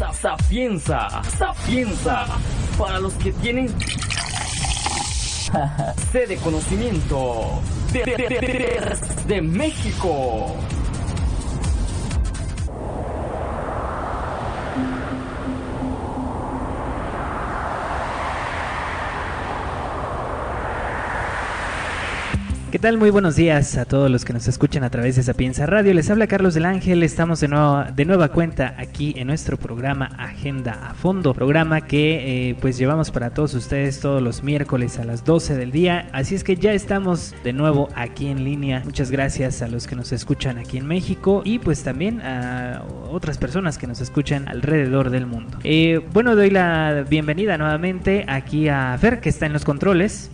Sapienza, sapienza, para los que tienen sede de conocimiento de, de, de México. ¿Qué tal? Muy buenos días a todos los que nos escuchan a través de Sapienza Radio. Les habla Carlos del Ángel. Estamos de, nuevo, de nueva cuenta aquí en nuestro programa Agenda a Fondo. Programa que eh, pues llevamos para todos ustedes todos los miércoles a las 12 del día. Así es que ya estamos de nuevo aquí en línea. Muchas gracias a los que nos escuchan aquí en México y pues también a otras personas que nos escuchan alrededor del mundo. Eh, bueno, doy la bienvenida nuevamente aquí a Fer que está en los controles.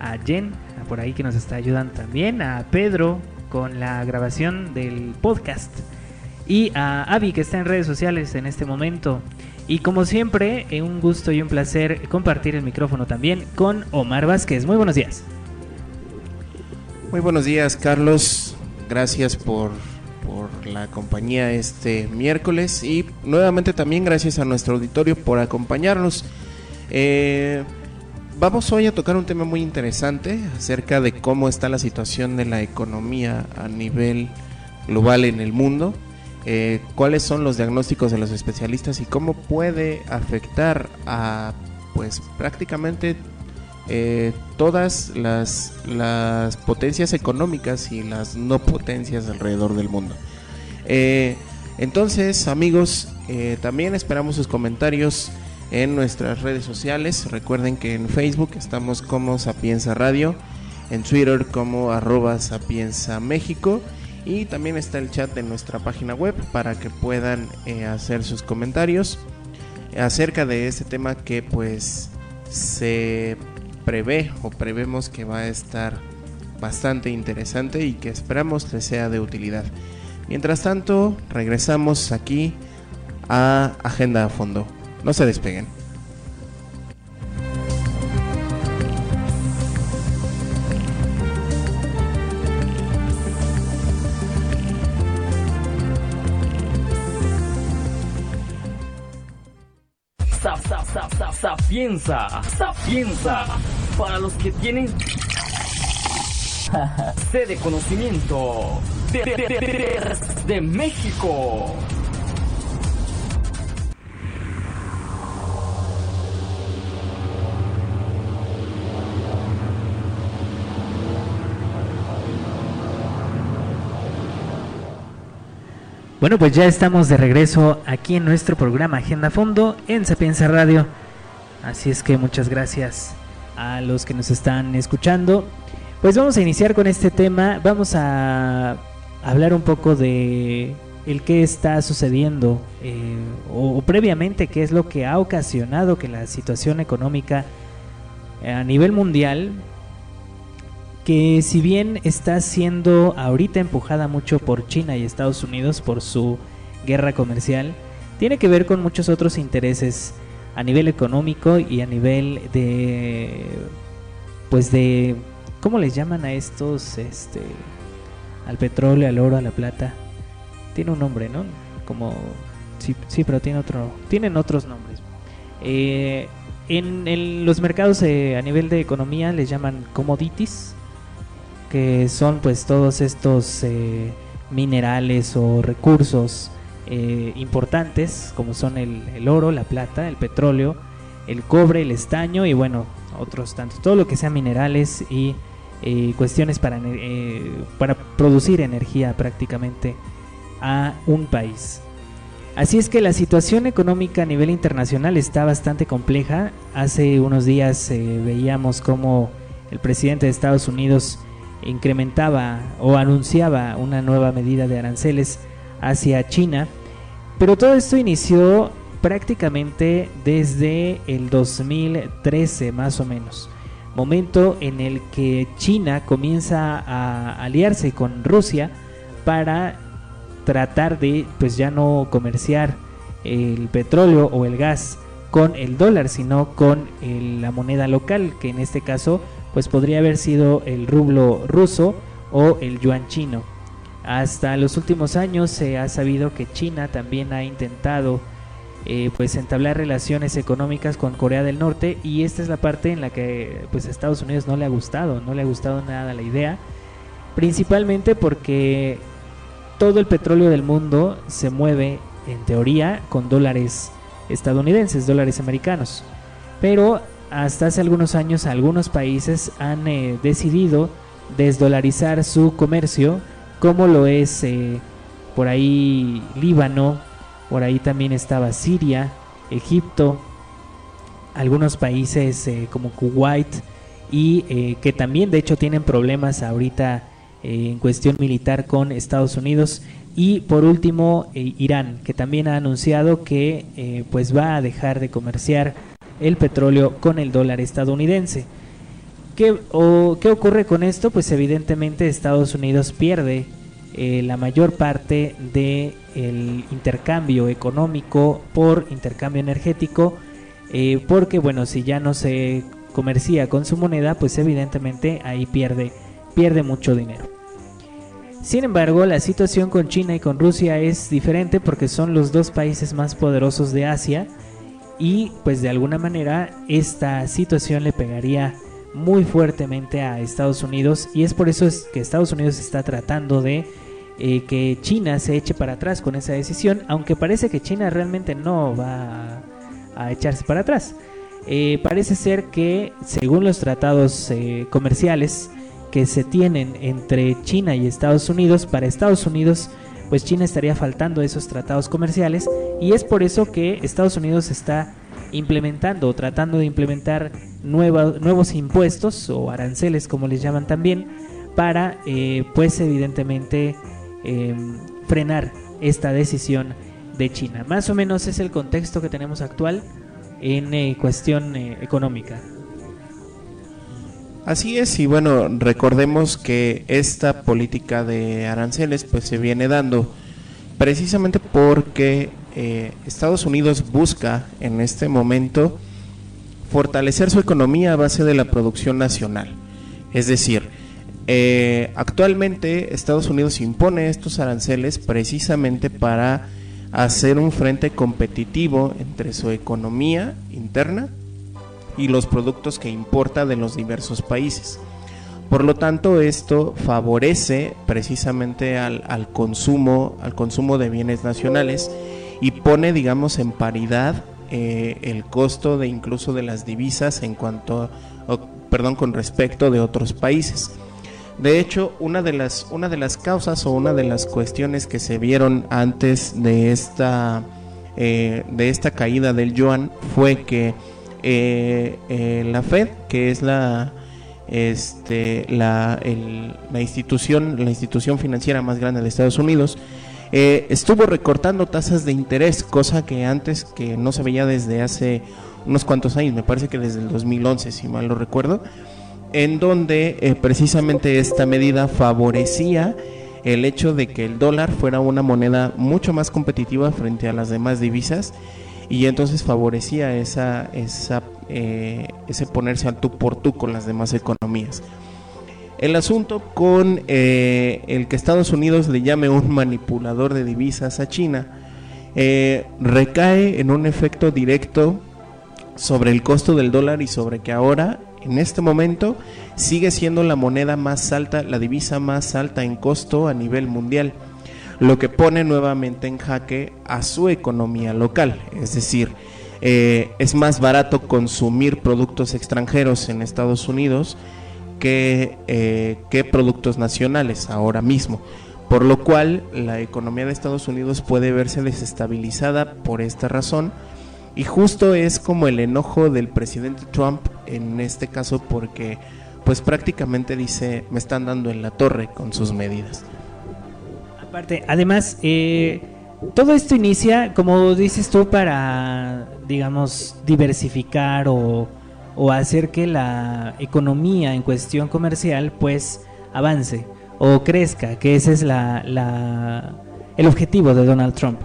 A Jen por ahí que nos está ayudando también, a Pedro con la grabación del podcast y a Avi que está en redes sociales en este momento. Y como siempre, eh, un gusto y un placer compartir el micrófono también con Omar Vázquez. Muy buenos días. Muy buenos días, Carlos. Gracias por, por la compañía este miércoles y nuevamente también gracias a nuestro auditorio por acompañarnos. Eh, Vamos hoy a tocar un tema muy interesante acerca de cómo está la situación de la economía a nivel global en el mundo, eh, cuáles son los diagnósticos de los especialistas y cómo puede afectar a pues prácticamente eh, todas las, potencias económicas y las no potencias alrededor del mundo. Eh, entonces amigos, también esperamos sus comentarios en nuestras redes sociales. Recuerden que en Facebook estamos como Sapienza Radio, en Twitter como arroba Sapienza México y también está el chat de nuestra página web para que puedan eh, hacer sus comentarios acerca de este tema que pues se prevé o prevemos que va a estar bastante interesante y que esperamos les sea de utilidad. Mientras tanto, regresamos aquí a Agenda a Fondo. No se despeguen. Sapienza, sapienza, para los que tienen sede conocimiento de, de, de México. Bueno, pues ya estamos de regreso aquí en nuestro programa Agenda Fondo en Sapienza Radio. Así es que muchas gracias a los que nos están escuchando. Pues vamos a iniciar con este tema. Vamos a hablar un poco de el qué está sucediendo eh, o, previamente qué es lo que ha ocasionado que la situación económica a nivel mundial que si bien está siendo ahorita empujada mucho por China y Estados Unidos por su guerra comercial, tiene que ver con muchos otros intereses a nivel económico y a nivel de pues de ¿cómo les llaman a estos este al petróleo, al oro, a la plata? Tiene un nombre, ¿no? Como sí, sí pero tiene otro tienen otros nombres. Eh, en, los mercados eh, a nivel de economía les llaman commodities que son pues todos estos eh, minerales o recursos eh, importantes como son el, oro, la plata, el petróleo, el cobre, el estaño y bueno, otros tantos, todo lo que sea minerales y eh, cuestiones para, para producir energía prácticamente a un país. Así es que la situación económica a nivel internacional está bastante compleja. Hace unos días veíamos cómo el presidente de Estados Unidos incrementaba o anunciaba una nueva medida de aranceles hacia China, pero todo esto inició prácticamente desde el 2013 más o menos, momento en el que China comienza a aliarse con Rusia para tratar de pues ya no comerciar el petróleo o el gas con el dólar, sino con la moneda local, que en este caso pues podría haber sido el rublo ruso o el yuan chino. Hasta los últimos años se ha sabido que China también ha intentado eh, pues entablar relaciones económicas con Corea del Norte y esta es la parte en la que pues a Estados Unidos no le ha gustado, no le ha gustado nada la idea, principalmente porque todo el petróleo del mundo se mueve en teoría con dólares estadounidenses, dólares americanos, pero hasta hace algunos años algunos países han eh, decidido desdolarizar su comercio, como lo es eh, por ahí Líbano, por ahí también estaba Siria, Egipto, algunos países eh, como Kuwait y que también de hecho tienen problemas ahorita en cuestión militar con Estados Unidos. Y por último Irán que también ha anunciado que pues va a dejar de comerciar el petróleo con el dólar estadounidense. ¿Qué, o, ¿Qué ocurre con esto? Pues evidentemente Estados Unidos pierde eh, la mayor parte del el intercambio económico por intercambio energético, eh, porque bueno, si ya no se comercia con su moneda, pues evidentemente ahí pierde, pierde mucho dinero. Sin embargo, la situación con China y con Rusia es diferente porque son los dos países más poderosos de Asia y pues de alguna manera esta situación le pegaría muy fuertemente a Estados Unidos y es por eso es que Estados Unidos está tratando de eh, que China se eche para atrás con esa decisión, aunque parece que China realmente no va a, echarse para atrás. Eh, parece ser que según los tratados eh, comerciales que se tienen entre China y Estados Unidos, para Estados Unidos pues China estaría faltando esos tratados comerciales y es por eso que Estados Unidos está implementando o tratando de implementar nuevos impuestos o aranceles como les llaman también para eh, pues evidentemente em, frenar esta decisión de China. Más o menos es el contexto que tenemos actual en eh, cuestión eh, económica. Así es, y bueno, recordemos que esta política de aranceles pues se viene dando precisamente porque eh, Estados Unidos busca en este momento fortalecer su economía a base de la producción nacional. Es decir, eh, actualmente Estados Unidos impone estos aranceles precisamente para hacer un frente competitivo entre su economía interna y los productos que importa de los diversos países. Por lo tanto, esto favorece precisamente al, consumo, al consumo de bienes nacionales y pone, digamos, en paridad eh, el costo de incluso de las divisas en cuanto, perdón, con respecto de otros países. De hecho, una de las una de las causas o una de las cuestiones que se vieron antes de esta eh, de esta caída del yuan fue que eh, eh, la Fed, que es la, este, la, institución, la institución financiera más grande de Estados Unidos, eh, estuvo recortando tasas de interés, cosa que antes que no se veía desde hace unos cuantos años, me parece que desde el 2011, si mal lo recuerdo, en donde precisamente esta medida favorecía el hecho de que el dólar fuera una moneda mucho más competitiva frente a las demás divisas y entonces favorecía esa, esa, eh, ese ponerse al tú por tú con las demás economías. El asunto con eh, el que Estados Unidos le llame un manipulador de divisas a China eh, recae en un efecto directo sobre el costo del dólar y sobre que ahora, en este momento, sigue siendo la moneda más alta, la divisa más alta en costo a nivel mundial lo que pone nuevamente en jaque a su economía local. Es decir, eh, es más barato consumir productos extranjeros en Estados Unidos que, eh, que productos nacionales ahora mismo. Por lo cual la economía de Estados Unidos puede verse desestabilizada por esta razón. Y justo es como el enojo del presidente Trump en este caso porque pues prácticamente dice me están dando en la torre con sus medidas además, eh, todo esto inicia, como dices tú, para, digamos, diversificar o, hacer que la economía en cuestión comercial, pues, avance o crezca, que ese es la, el objetivo de Donald Trump.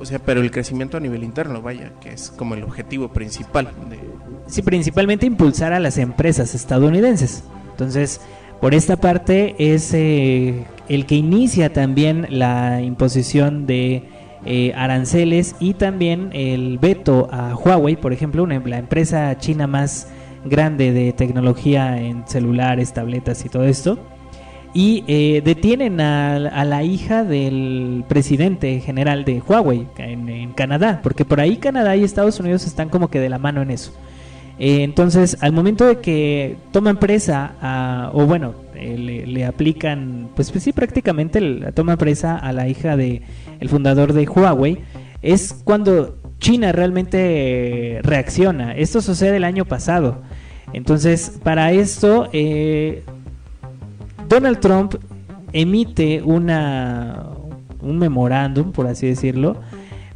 O sea, pero el crecimiento a nivel interno, vaya, que es como el objetivo principal. De... Sí, principalmente impulsar a las empresas estadounidenses. Entonces, por esta parte es eh, el que inicia también la imposición de eh, aranceles y también el veto a Huawei, por ejemplo, una, la empresa china más grande de tecnología en celulares, tabletas y todo esto. Y eh, detienen a, la hija del presidente general de Huawei en, Canadá, porque por ahí Canadá y Estados Unidos están como que de la mano en eso. Eh, entonces, al momento de que toman presa, o bueno, le, aplican, pues, pues sí, prácticamente la toma presa a la hija de el fundador de Huawei, es cuando China realmente reacciona. Esto sucede el año pasado. Entonces, para esto, eh, Donald Trump emite una, un memorándum, por así decirlo,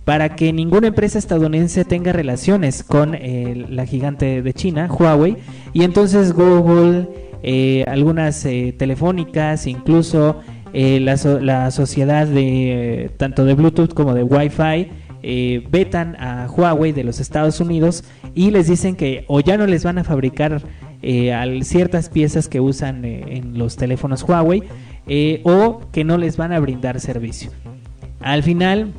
para que ninguna empresa estadounidense tenga relaciones con eh, la gigante de China, Huawei, y entonces Google, eh, algunas telefónicas, incluso la, la, sociedad de tanto de Bluetooth como de Wi-Fi, eh, vetan a Huawei de los Estados Unidos y les dicen que o ya no les van a fabricar eh, ciertas piezas que usan eh, en los teléfonos Huawei o que no les van a brindar servicio. Al final,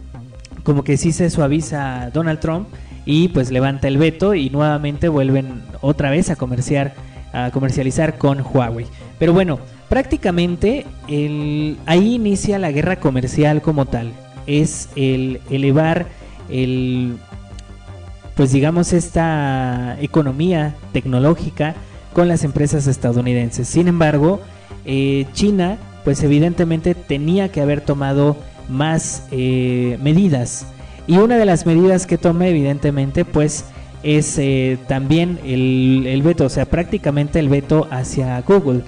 como que sí se suaviza Donald Trump y pues levanta el veto y nuevamente vuelven otra vez a comerciar a comercializar con Huawei. Pero bueno, prácticamente ahí inicia la guerra comercial como tal es el elevar el pues digamos esta economía tecnológica con las empresas estadounidenses. Sin embargo, eh, China pues evidentemente tenía que haber tomado más eh, medidas y una de las medidas que toma evidentemente pues es eh, también el, veto, o sea prácticamente el veto hacia Google.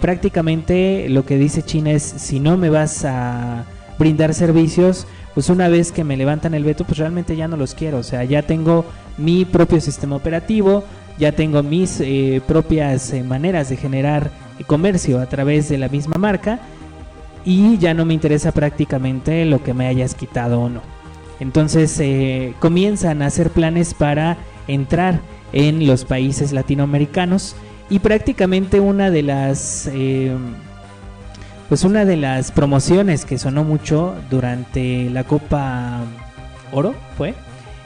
prácticamente lo que dice China es si no me vas a brindar servicios, pues una vez que me levantan el veto, pues realmente ya no los quiero. O sea, ya tengo mi propio sistema operativo, ya tengo mis eh, propias eh, maneras de generar comercio a través de la misma marca y ya no me interesa prácticamente lo que me hayas quitado o no. Entonces eh, comienzan a hacer planes para entrar en los países latinoamericanos y prácticamente una de las pues una de las promociones que sonó mucho durante la Copa Oro fue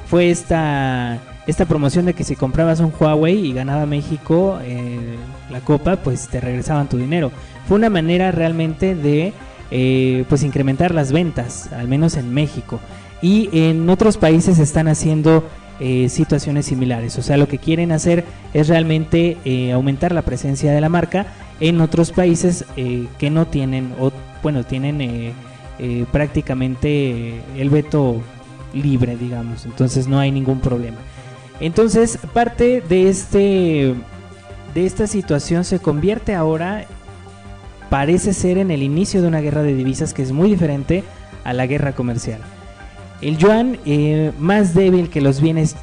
fue esta esta promoción de que si comprabas un Huawei y ganaba México eh, la copa pues te regresaban tu dinero. Fue una manera realmente de eh, pues incrementar las ventas al menos en México y en otros países están haciendo eh, situaciones similares. O sea, lo que quieren hacer es realmente aumentar la presencia de la marca en otros países eh, que no tienen, o bueno, tienen eh, eh, prácticamente el veto libre, digamos, entonces no hay ningún problema. Entonces, parte de este de esta situación se convierte ahora parece ser en el inicio de una guerra de divisas que es muy diferente a la guerra comercial. El yuan, más débil que los bienes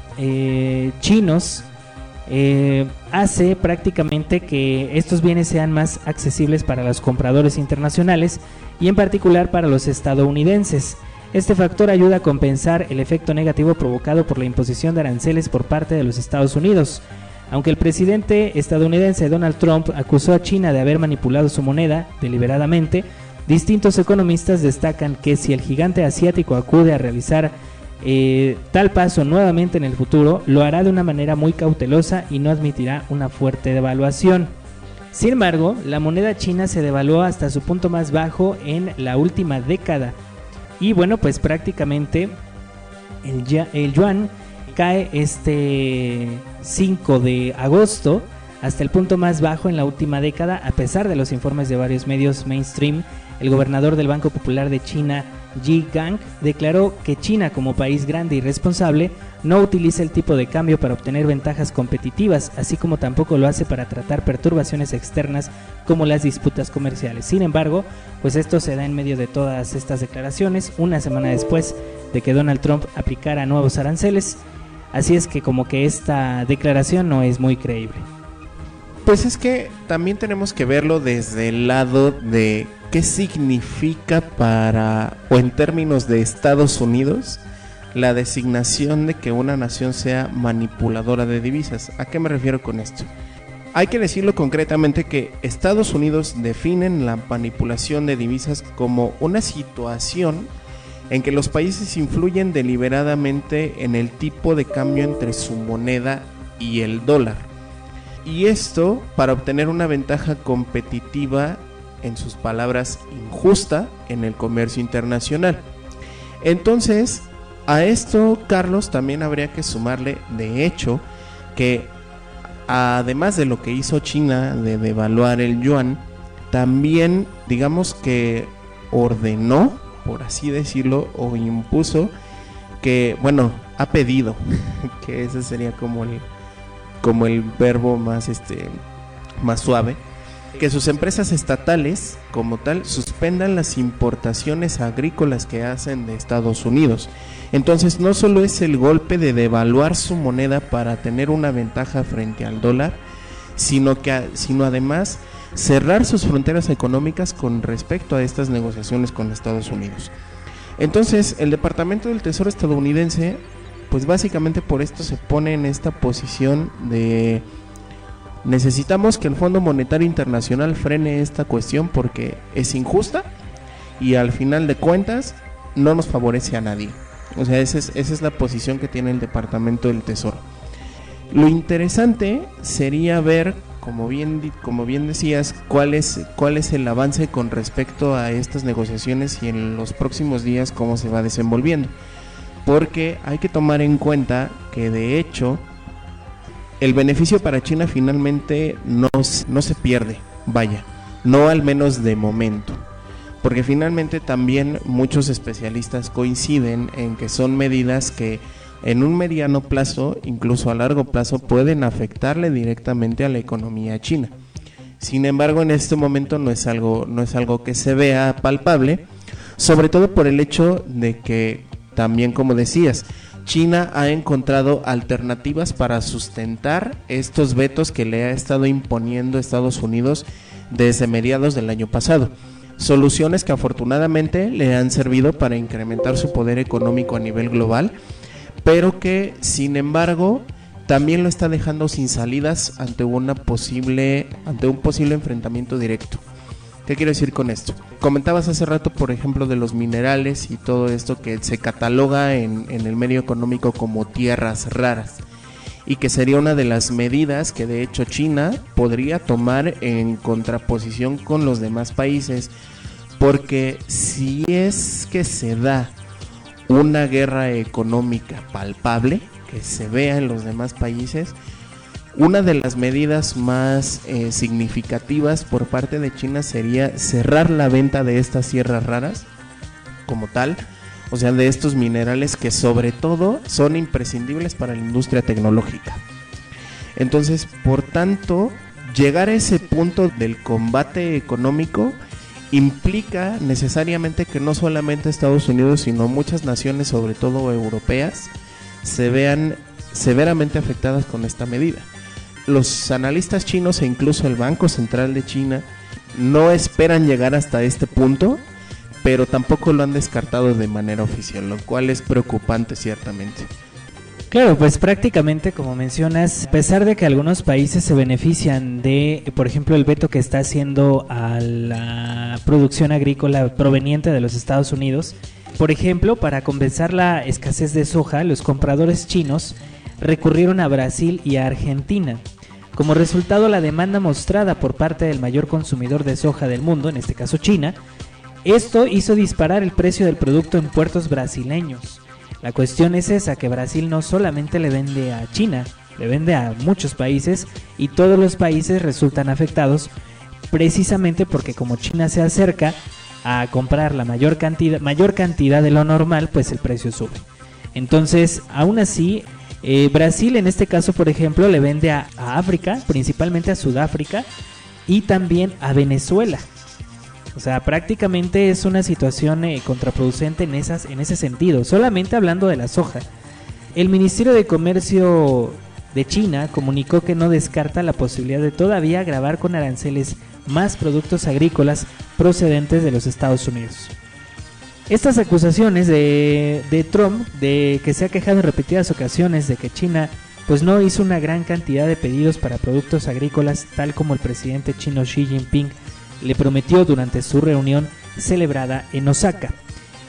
chinos, eh, hace prácticamente que estos bienes sean más accesibles para los compradores internacionales y en particular para los estadounidenses. Este factor ayuda a compensar el efecto negativo provocado por la imposición de aranceles por parte de los Estados Unidos. Aunque el presidente estadounidense Donald Trump acusó a China de haber manipulado su moneda deliberadamente, distintos economistas destacan que si el gigante asiático acude a realizar eh, tal paso nuevamente en el futuro lo hará de una manera muy cautelosa y no admitirá una fuerte devaluación. Sin embargo, la moneda china se devaluó hasta su punto más bajo en la última década. Y bueno, pues prácticamente el, el yuan cae este 5 de agosto hasta el punto más bajo en la última década, a pesar de los informes de varios medios mainstream. El gobernador del Banco Popular de China, Ji Gang declaró que China, como país grande y responsable, no utiliza el tipo de cambio para obtener ventajas competitivas, así como tampoco lo hace para tratar perturbaciones externas como las disputas comerciales. Sin embargo, pues esto se da en medio de todas estas declaraciones, una semana después de que Donald Trump aplicara nuevos aranceles, así es que como que esta declaración no es muy creíble. Pues es que también tenemos que verlo desde el lado de qué significa para, o en términos de Estados Unidos, la designación de que una nación sea manipuladora de divisas. ¿A qué me refiero con esto? Hay que decirlo concretamente que Estados Unidos definen la manipulación de divisas como una situación en que los países influyen deliberadamente en el tipo de cambio entre su moneda y el dólar. Y esto para obtener una ventaja competitiva, en sus palabras, injusta en el comercio internacional. Entonces, a esto, Carlos, también habría que sumarle, de hecho, que además de lo que hizo China de devaluar el yuan, también digamos que ordenó, por así decirlo, o impuso que, bueno, ha pedido, que ese sería como el, como el verbo más, este, más suave, que sus empresas estatales, como tal, suspendan las importaciones agrícolas que hacen de Estados Unidos. Entonces, no solo es el golpe de devaluar su moneda para tener una ventaja frente al dólar, sino que sino además cerrar sus fronteras económicas con respecto a estas negociaciones con Estados Unidos. Entonces, el Departamento del Tesoro estadounidense, pues básicamente por esto se pone en esta posición de necesitamos que el Fondo Monetario Internacional frene esta cuestión porque es injusta y al final de cuentas no nos favorece a nadie. O sea, esa es, esa es la posición que tiene el Departamento del Tesoro. Lo interesante sería ver, como bien, como bien decías, cuál es, cuál es el avance con respecto a estas negociaciones y en los próximos días cómo se va desenvolviendo. Porque hay que tomar en cuenta que de hecho el beneficio para China finalmente no, no se pierde, vaya, no al menos de momento. Porque finalmente también muchos especialistas coinciden en que son medidas que en un mediano plazo, incluso a largo plazo, pueden afectarle directamente a la economía china. Sin embargo, en este momento no es algo, no es algo que se vea palpable, sobre todo por el hecho de que también, como decías, China ha encontrado alternativas para sustentar estos vetos que le ha estado imponiendo Estados Unidos desde mediados del año pasado. Soluciones que afortunadamente le han servido para incrementar su poder económico a nivel global, pero que sin embargo también lo está dejando sin salidas ante una posible ante un posible enfrentamiento directo. ¿Qué quiero decir con esto? Comentabas hace rato, por ejemplo, de los minerales y todo esto que se cataloga en, el medio económico como tierras raras y que sería una de las medidas que de hecho China podría tomar en contraposición con los demás países porque si es que se da una guerra económica palpable que se vea en los demás países una de las medidas más eh, significativas por parte de China sería cerrar la venta de estas sierras raras como tal, o sea, de estos minerales que sobre todo son imprescindibles para la industria tecnológica. Entonces, por tanto, llegar a ese punto del combate económico implica necesariamente que no solamente Estados Unidos, sino muchas naciones, sobre todo europeas, se vean severamente afectadas con esta medida los analistas chinos e incluso el Banco Central de China no esperan llegar hasta este punto, pero tampoco lo han descartado de manera oficial, lo cual es preocupante ciertamente. Claro, pues prácticamente como mencionas, a pesar de que algunos países se benefician de, por ejemplo, el veto que está haciendo a la producción agrícola proveniente de los Estados Unidos, por ejemplo, para compensar la escasez de soja, los compradores chinos recurrieron a Brasil y a Argentina. Como resultado, la demanda mostrada por parte del mayor consumidor de soja del mundo, en este caso China, esto hizo disparar el precio del producto en puertos brasileños. La cuestión es esa, que Brasil no solamente le vende a China, le vende a muchos países y todos los países resultan afectados precisamente porque como China se acerca a comprar la mayor cantidad, mayor cantidad de lo normal, pues el precio sube. Entonces, aún así, eh, Brasil en este caso, por ejemplo, le vende a, África, principalmente a Sudáfrica y también a Venezuela. O sea, prácticamente es una situación eh, contraproducente en, esas, en ese sentido. Solamente hablando de la soja. El Ministerio de Comercio de China comunicó que no descarta la posibilidad de todavía grabar con aranceles más productos agrícolas procedentes de los Estados Unidos. Estas acusaciones de, de, Trump, de que se ha quejado en repetidas ocasiones de que China pues no hizo una gran cantidad de pedidos para productos agrícolas tal como el presidente chino Xi Jinping le prometió durante su reunión celebrada en Osaka.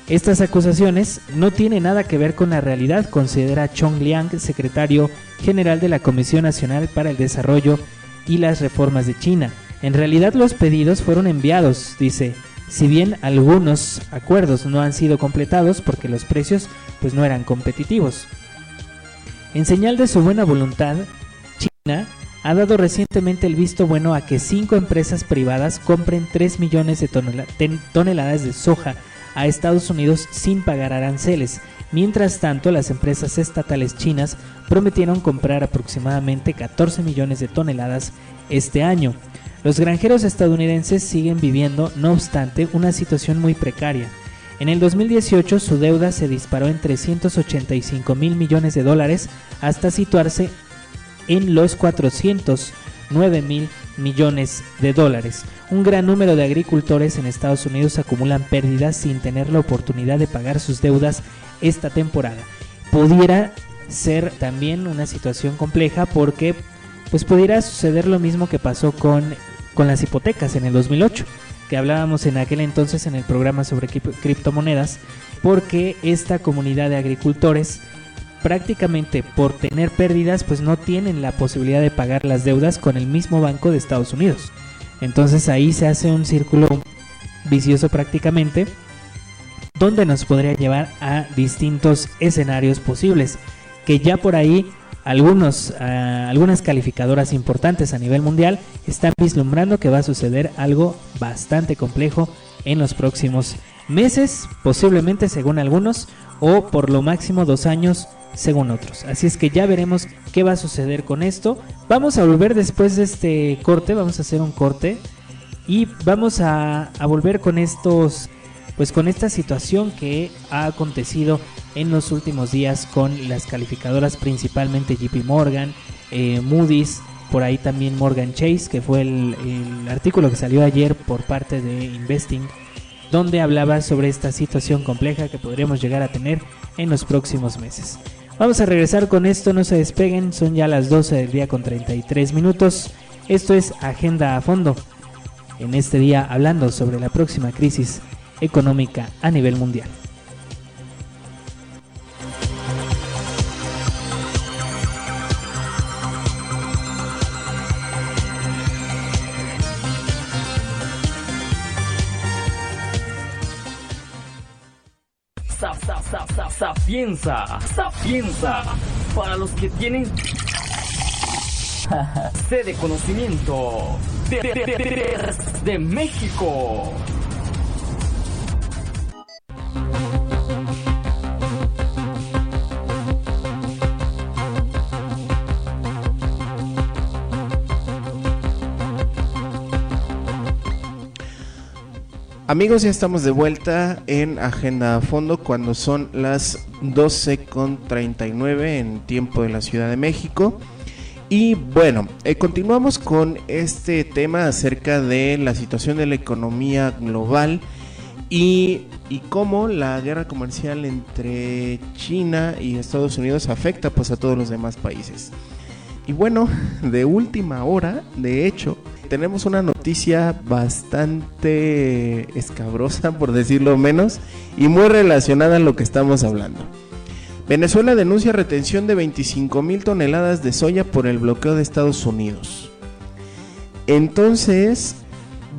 Estas acusaciones no tienen nada que ver con la realidad, considera Chong Liang, secretario general de la Comisión Nacional para el Desarrollo y las Reformas de China. En realidad los pedidos fueron enviados, dice, si bien algunos acuerdos no han sido completados porque los precios pues no eran competitivos. En señal de su buena voluntad, China ha dado recientemente el visto bueno a que cinco empresas privadas compren 3 millones de toneladas de soja a Estados Unidos sin pagar aranceles. Mientras tanto, las empresas estatales chinas prometieron comprar aproximadamente 14 millones de toneladas este año. Los granjeros estadounidenses siguen viviendo, no obstante, una situación muy precaria. En el 2018 su deuda se disparó en 385 mil millones de dólares hasta situarse en los 409 mil millones de dólares. Un gran número de agricultores en Estados Unidos acumulan pérdidas sin tener la oportunidad de pagar sus deudas esta temporada. Pudiera ser también una situación compleja porque pues pudiera suceder lo mismo que pasó con, con las hipotecas en el 2008, que hablábamos en aquel entonces en el programa sobre criptomonedas, porque esta comunidad de agricultores prácticamente por tener pérdidas pues no tienen la posibilidad de pagar las deudas con el mismo banco de Estados Unidos. Entonces ahí se hace un círculo vicioso prácticamente donde nos podría llevar a distintos escenarios posibles que ya por ahí algunos, ah, algunas calificadoras importantes a nivel mundial están vislumbrando que va a suceder algo bastante complejo en los próximos meses, posiblemente según algunos, o por lo máximo dos años según otros. Así es que ya veremos qué va a suceder con esto. Vamos a volver después de este corte, vamos a hacer un corte y vamos a, volver con estos, pues con esta situación que ha acontecido en los últimos días con las calificadoras principalmente JP Morgan, eh, Moody's, por ahí también Morgan Chase, que fue el, el artículo que salió ayer por parte de Investing donde hablaba sobre esta situación compleja que podríamos llegar a tener en los próximos meses. Vamos a regresar con esto, no se despeguen, son ya las 12 del día con 33 minutos. Esto es Agenda a Fondo. En este día hablando sobre la próxima crisis económica a nivel mundial. Sapienza, Sapienza, para los que tienen sede de conocimiento de, de México. Amigos, ya estamos de vuelta en Agenda a Fondo cuando son las 12.39 en tiempo de la Ciudad de México. Y bueno, eh, continuamos con este tema acerca de la situación de la economía global y, y, cómo la guerra comercial entre China y Estados Unidos afecta pues a todos los demás países. Y bueno, de última hora, de hecho, tenemos una noticia bastante escabrosa, por decirlo menos, y muy relacionada a lo que estamos hablando. Venezuela denuncia retención de 25 mil toneladas de soya por el bloqueo de Estados Unidos. Entonces,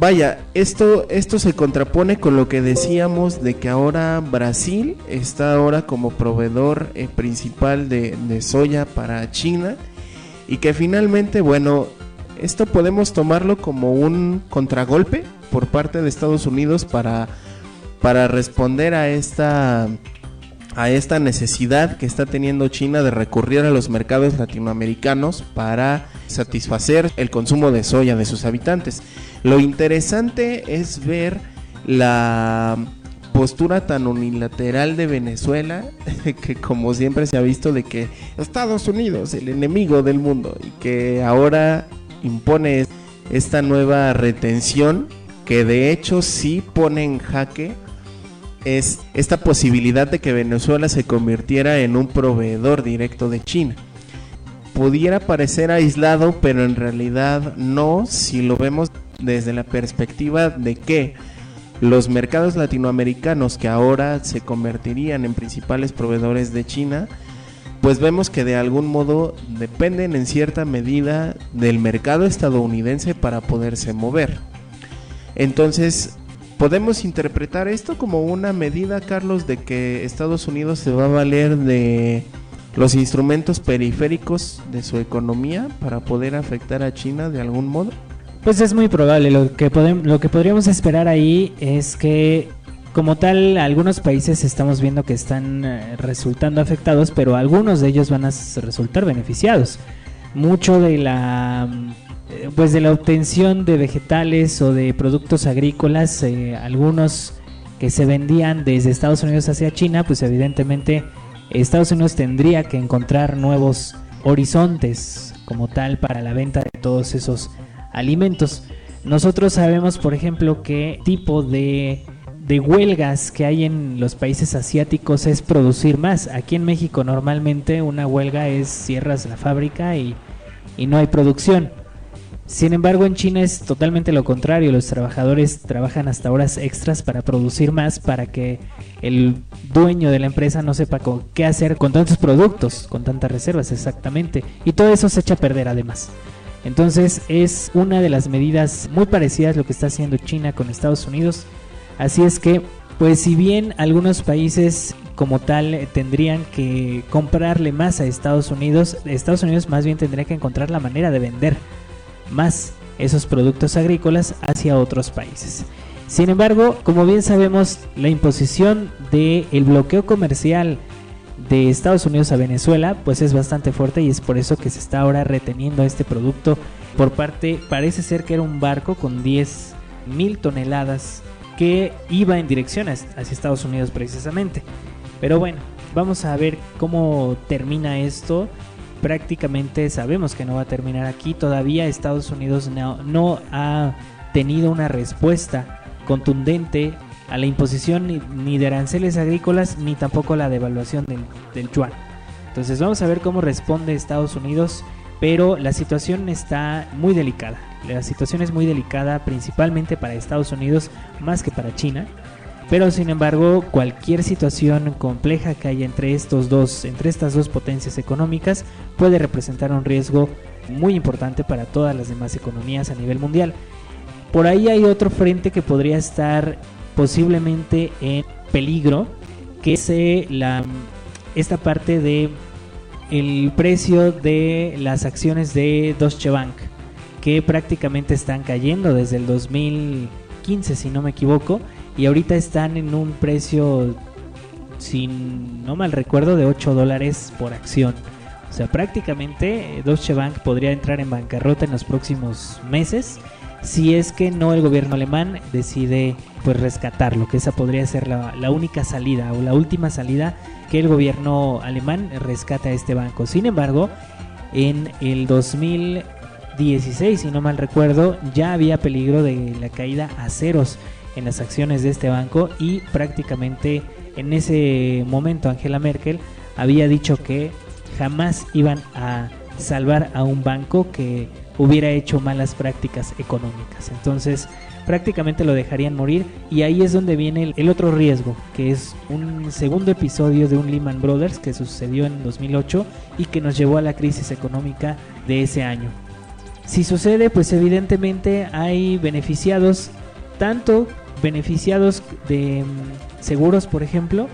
vaya, esto, esto se contrapone con lo que decíamos de que ahora Brasil está ahora como proveedor eh, principal de, de soya para China y que finalmente, bueno, esto podemos tomarlo como un contragolpe por parte de Estados Unidos para, para responder a esta, a esta necesidad que está teniendo China de recurrir a los mercados latinoamericanos para satisfacer el consumo de soya de sus habitantes. Lo interesante es ver la postura tan unilateral de Venezuela que como siempre se ha visto de que Estados Unidos el enemigo del mundo y que ahora impone esta nueva retención que de hecho sí pone en jaque es esta posibilidad de que Venezuela se convirtiera en un proveedor directo de China. Pudiera parecer aislado, pero en realidad no si lo vemos desde la perspectiva de que los mercados latinoamericanos que ahora se convertirían en principales proveedores de China, pues vemos que de algún modo dependen en cierta medida del mercado estadounidense para poderse mover. Entonces, podemos interpretar esto como una medida, Carlos, de que Estados Unidos se va a valer de los instrumentos periféricos de su economía para poder afectar a China de algún modo. Pues es muy probable. Lo que, podemos, lo que podríamos esperar ahí es que, como tal, algunos países estamos viendo que están eh, resultando afectados, pero algunos de ellos van a resultar beneficiados. Mucho de la eh, pues de la obtención de vegetales o de productos agrícolas, eh, algunos que se vendían desde Estados Unidos hacia China, pues evidentemente Estados Unidos tendría que encontrar nuevos horizontes como tal para la venta de todos esos alimentos. Nosotros sabemos, por ejemplo, qué tipo de, huelgas que hay en los países asiáticos es producir más. Aquí en México normalmente una huelga es cierras la fábrica y, y no hay producción. Sin embargo, en China es totalmente lo contrario. Los trabajadores trabajan hasta horas extras para producir más, para que el dueño de la empresa no sepa qué hacer con tantos productos, con tantas reservas exactamente. Y todo eso se echa a perder además. Entonces es una de las medidas muy parecidas a lo que está haciendo China con Estados Unidos. Así es que, pues si bien algunos países como tal tendrían que comprarle más a Estados Unidos, Estados Unidos más bien tendría que encontrar la manera de vender más esos productos agrícolas hacia otros países. Sin embargo, como bien sabemos, la imposición del el bloqueo comercial de Estados Unidos a Venezuela pues es bastante fuerte y es por eso que se está ahora reteniendo este producto por parte, parece ser que era un barco con 10 mil toneladas que iba en dirección hacia Estados Unidos precisamente. Pero bueno, vamos a ver cómo termina esto prácticamente sabemos que no va a terminar aquí. Todavía Estados Unidos no, ha tenido una respuesta contundente a la imposición ni, de aranceles agrícolas ni tampoco a la devaluación del, del yuan. Entonces vamos a ver cómo responde Estados Unidos, pero la situación está muy delicada. La situación es muy delicada principalmente para Estados Unidos más que para China. Pero sin embargo, cualquier situación compleja que haya entre estos dos, entre estas dos potencias económicas, puede representar un riesgo muy importante para todas las demás economías a nivel mundial. Por ahí hay otro frente que podría estar posiblemente en peligro, que es eh, la, esta parte de el precio de las acciones de Deutsche Bank, que prácticamente están cayendo desde el 2015, si no me equivoco y ahorita están en un precio, si no mal recuerdo, de 8 dólares por acción. O sea, prácticamente Deutsche Bank podría entrar en bancarrota en los próximos meses si es que no el gobierno alemán decide pues rescatarlo, que esa podría ser la, la, única salida o la última salida que el gobierno alemán rescata este banco. Sin embargo, en el 2016, si no mal recuerdo, ya había peligro de la caída a ceros en las acciones de este banco y prácticamente en ese momento Angela Merkel había dicho que jamás iban a salvar a un banco que hubiera hecho malas prácticas económicas. Entonces prácticamente lo dejarían morir y ahí es donde viene el, otro riesgo, que es un segundo episodio de un Lehman Brothers que sucedió en 2008 y que nos llevó a la crisis económica de ese año. Si sucede, pues evidentemente hay beneficiados tanto beneficiados de mm, seguros, por ejemplo,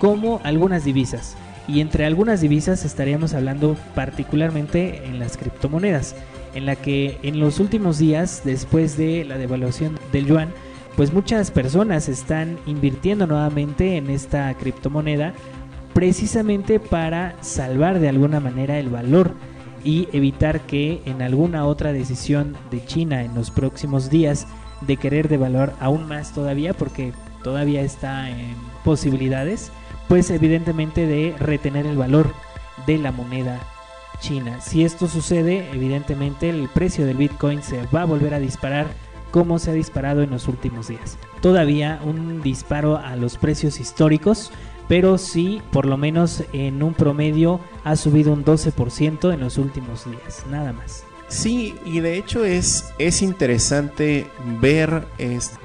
como algunas divisas. Y entre algunas divisas estaríamos hablando particularmente en las criptomonedas, en la que en los últimos días, después de la devaluación del yuan, pues muchas personas están invirtiendo nuevamente en esta criptomoneda precisamente para salvar de alguna manera el valor y evitar que en alguna otra decisión de China en los próximos días de querer devaluar aún más todavía porque todavía está en posibilidades, pues evidentemente de retener el valor de la moneda china. Si esto sucede, evidentemente el precio del Bitcoin se va a volver a disparar como se ha disparado en los últimos días. Todavía un disparo a los precios históricos, pero sí, por lo menos en un promedio, ha subido un 12% en los últimos días, nada más. Sí, y de hecho es, es interesante ver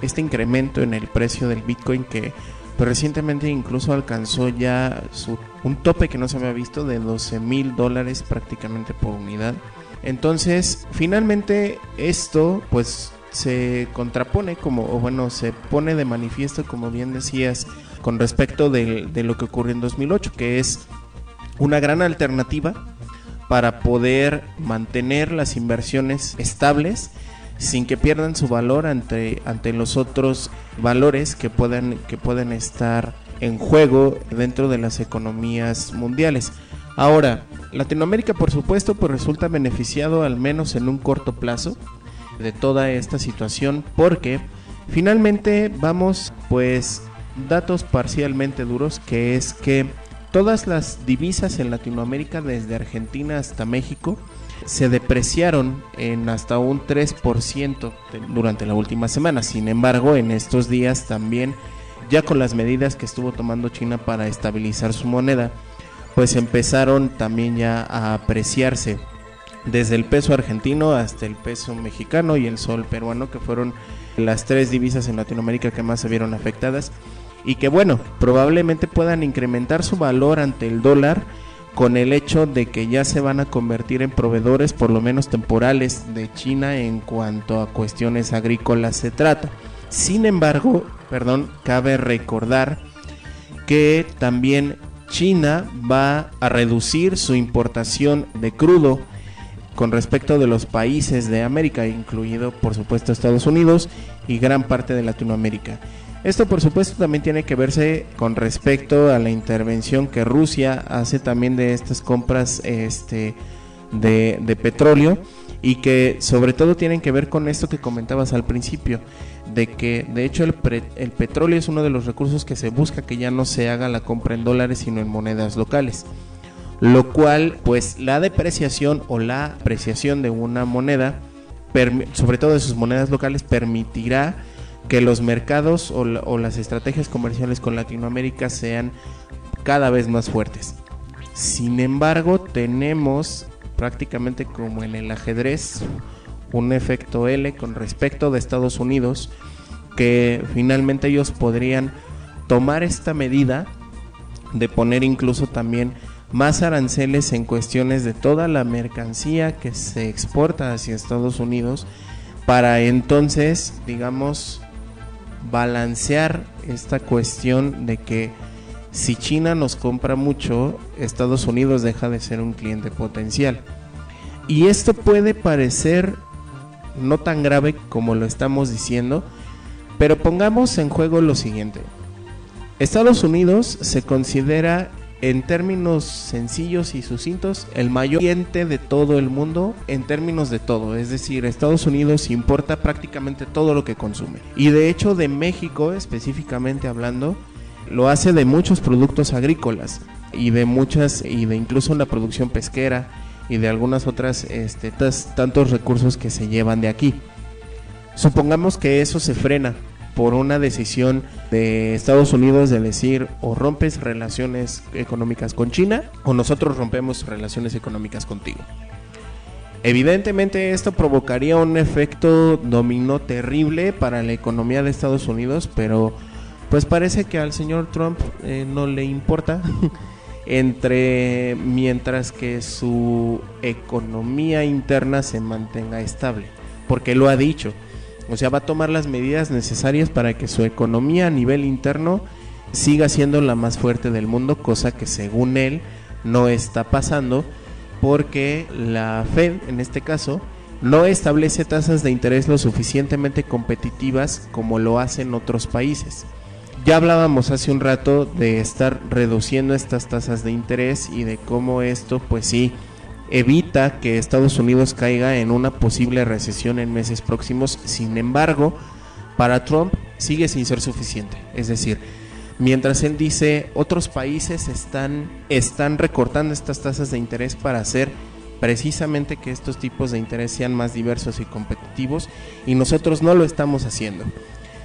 este incremento en el precio del Bitcoin que pues, recientemente incluso alcanzó ya su, un tope que no se había visto de 12 mil dólares prácticamente por unidad. Entonces, finalmente esto pues se contrapone como, o bueno, se pone de manifiesto, como bien decías, con respecto de, de lo que ocurrió en 2008, que es una gran alternativa para poder mantener las inversiones estables sin que pierdan su valor ante, ante los otros valores que puedan, que pueden estar en juego dentro de las economías mundiales. Ahora, Latinoamérica por supuesto pues resulta beneficiado al menos en un corto plazo de toda esta situación porque finalmente vamos pues datos parcialmente duros que es que todas las divisas en Latinoamérica, desde Argentina hasta México, se depreciaron en hasta un 3% durante la última semana. Sin embargo, en estos días también, ya con las medidas que estuvo tomando China para estabilizar su moneda, pues empezaron también ya a apreciarse desde el peso argentino hasta el peso mexicano y el sol peruano, que fueron las tres divisas en Latinoamérica que más se vieron afectadas y que bueno, probablemente puedan incrementar su valor ante el dólar con el hecho de que ya se van a convertir en proveedores por lo menos temporales de China en cuanto a cuestiones agrícolas se trata. Sin embargo, perdón, cabe recordar que también China va a reducir su importación de crudo con respecto de los países de América, incluido por supuesto Estados Unidos y gran parte de Latinoamérica. Esto por supuesto también tiene que verse con respecto a la intervención que Rusia hace también de estas compras este, de, petróleo y que sobre todo tienen que ver con esto que comentabas al principio, de que de hecho el, el, petróleo es uno de los recursos que se busca que ya no se haga la compra en dólares sino en monedas locales. Lo cual pues la depreciación o la apreciación de una moneda, sobre todo de sus monedas locales, permitirá que los mercados o, las estrategias comerciales con Latinoamérica sean cada vez más fuertes. Sin embargo, tenemos prácticamente como en el ajedrez un efecto L con respecto de Estados Unidos que finalmente ellos podrían tomar esta medida de poner incluso también más aranceles en cuestiones de toda la mercancía que se exporta hacia Estados Unidos para entonces, digamos, balancear esta cuestión de que si China nos compra mucho, Estados Unidos deja de ser un cliente potencial. Y esto puede parecer no tan grave como lo estamos diciendo, pero pongamos en juego lo siguiente. Estados Unidos se considera en términos sencillos y sucintos, el mayor cliente de todo el mundo en términos de todo. Es decir, Estados Unidos importa prácticamente todo lo que consume. Y de hecho de México específicamente hablando, lo hace de muchos productos agrícolas y de muchas, y de incluso la producción pesquera y de algunas otras este, tantos recursos que se llevan de aquí. Supongamos que eso se frena por una decisión de Estados Unidos de decir o rompes relaciones económicas con China o nosotros rompemos relaciones económicas contigo. Evidentemente esto provocaría un efecto dominó terrible para la economía de Estados Unidos, pero pues parece que al señor Trump eh, no le importa. entre mientras que su economía interna se mantenga estable, porque lo ha dicho o sea, va a tomar las medidas necesarias para que su economía a nivel interno siga siendo la más fuerte del mundo, cosa que según él no está pasando porque la Fed, en este caso, no establece tasas de interés lo suficientemente competitivas como lo hacen otros países. Ya hablábamos hace un rato de estar reduciendo estas tasas de interés y de cómo esto, pues sí, evita que Estados Unidos caiga en una posible recesión en meses próximos. Sin embargo, para Trump sigue sin ser suficiente. Es decir, mientras él dice otros países están, están recortando estas tasas de interés para hacer precisamente que estos tipos de interés sean más diversos y competitivos y nosotros no lo estamos haciendo.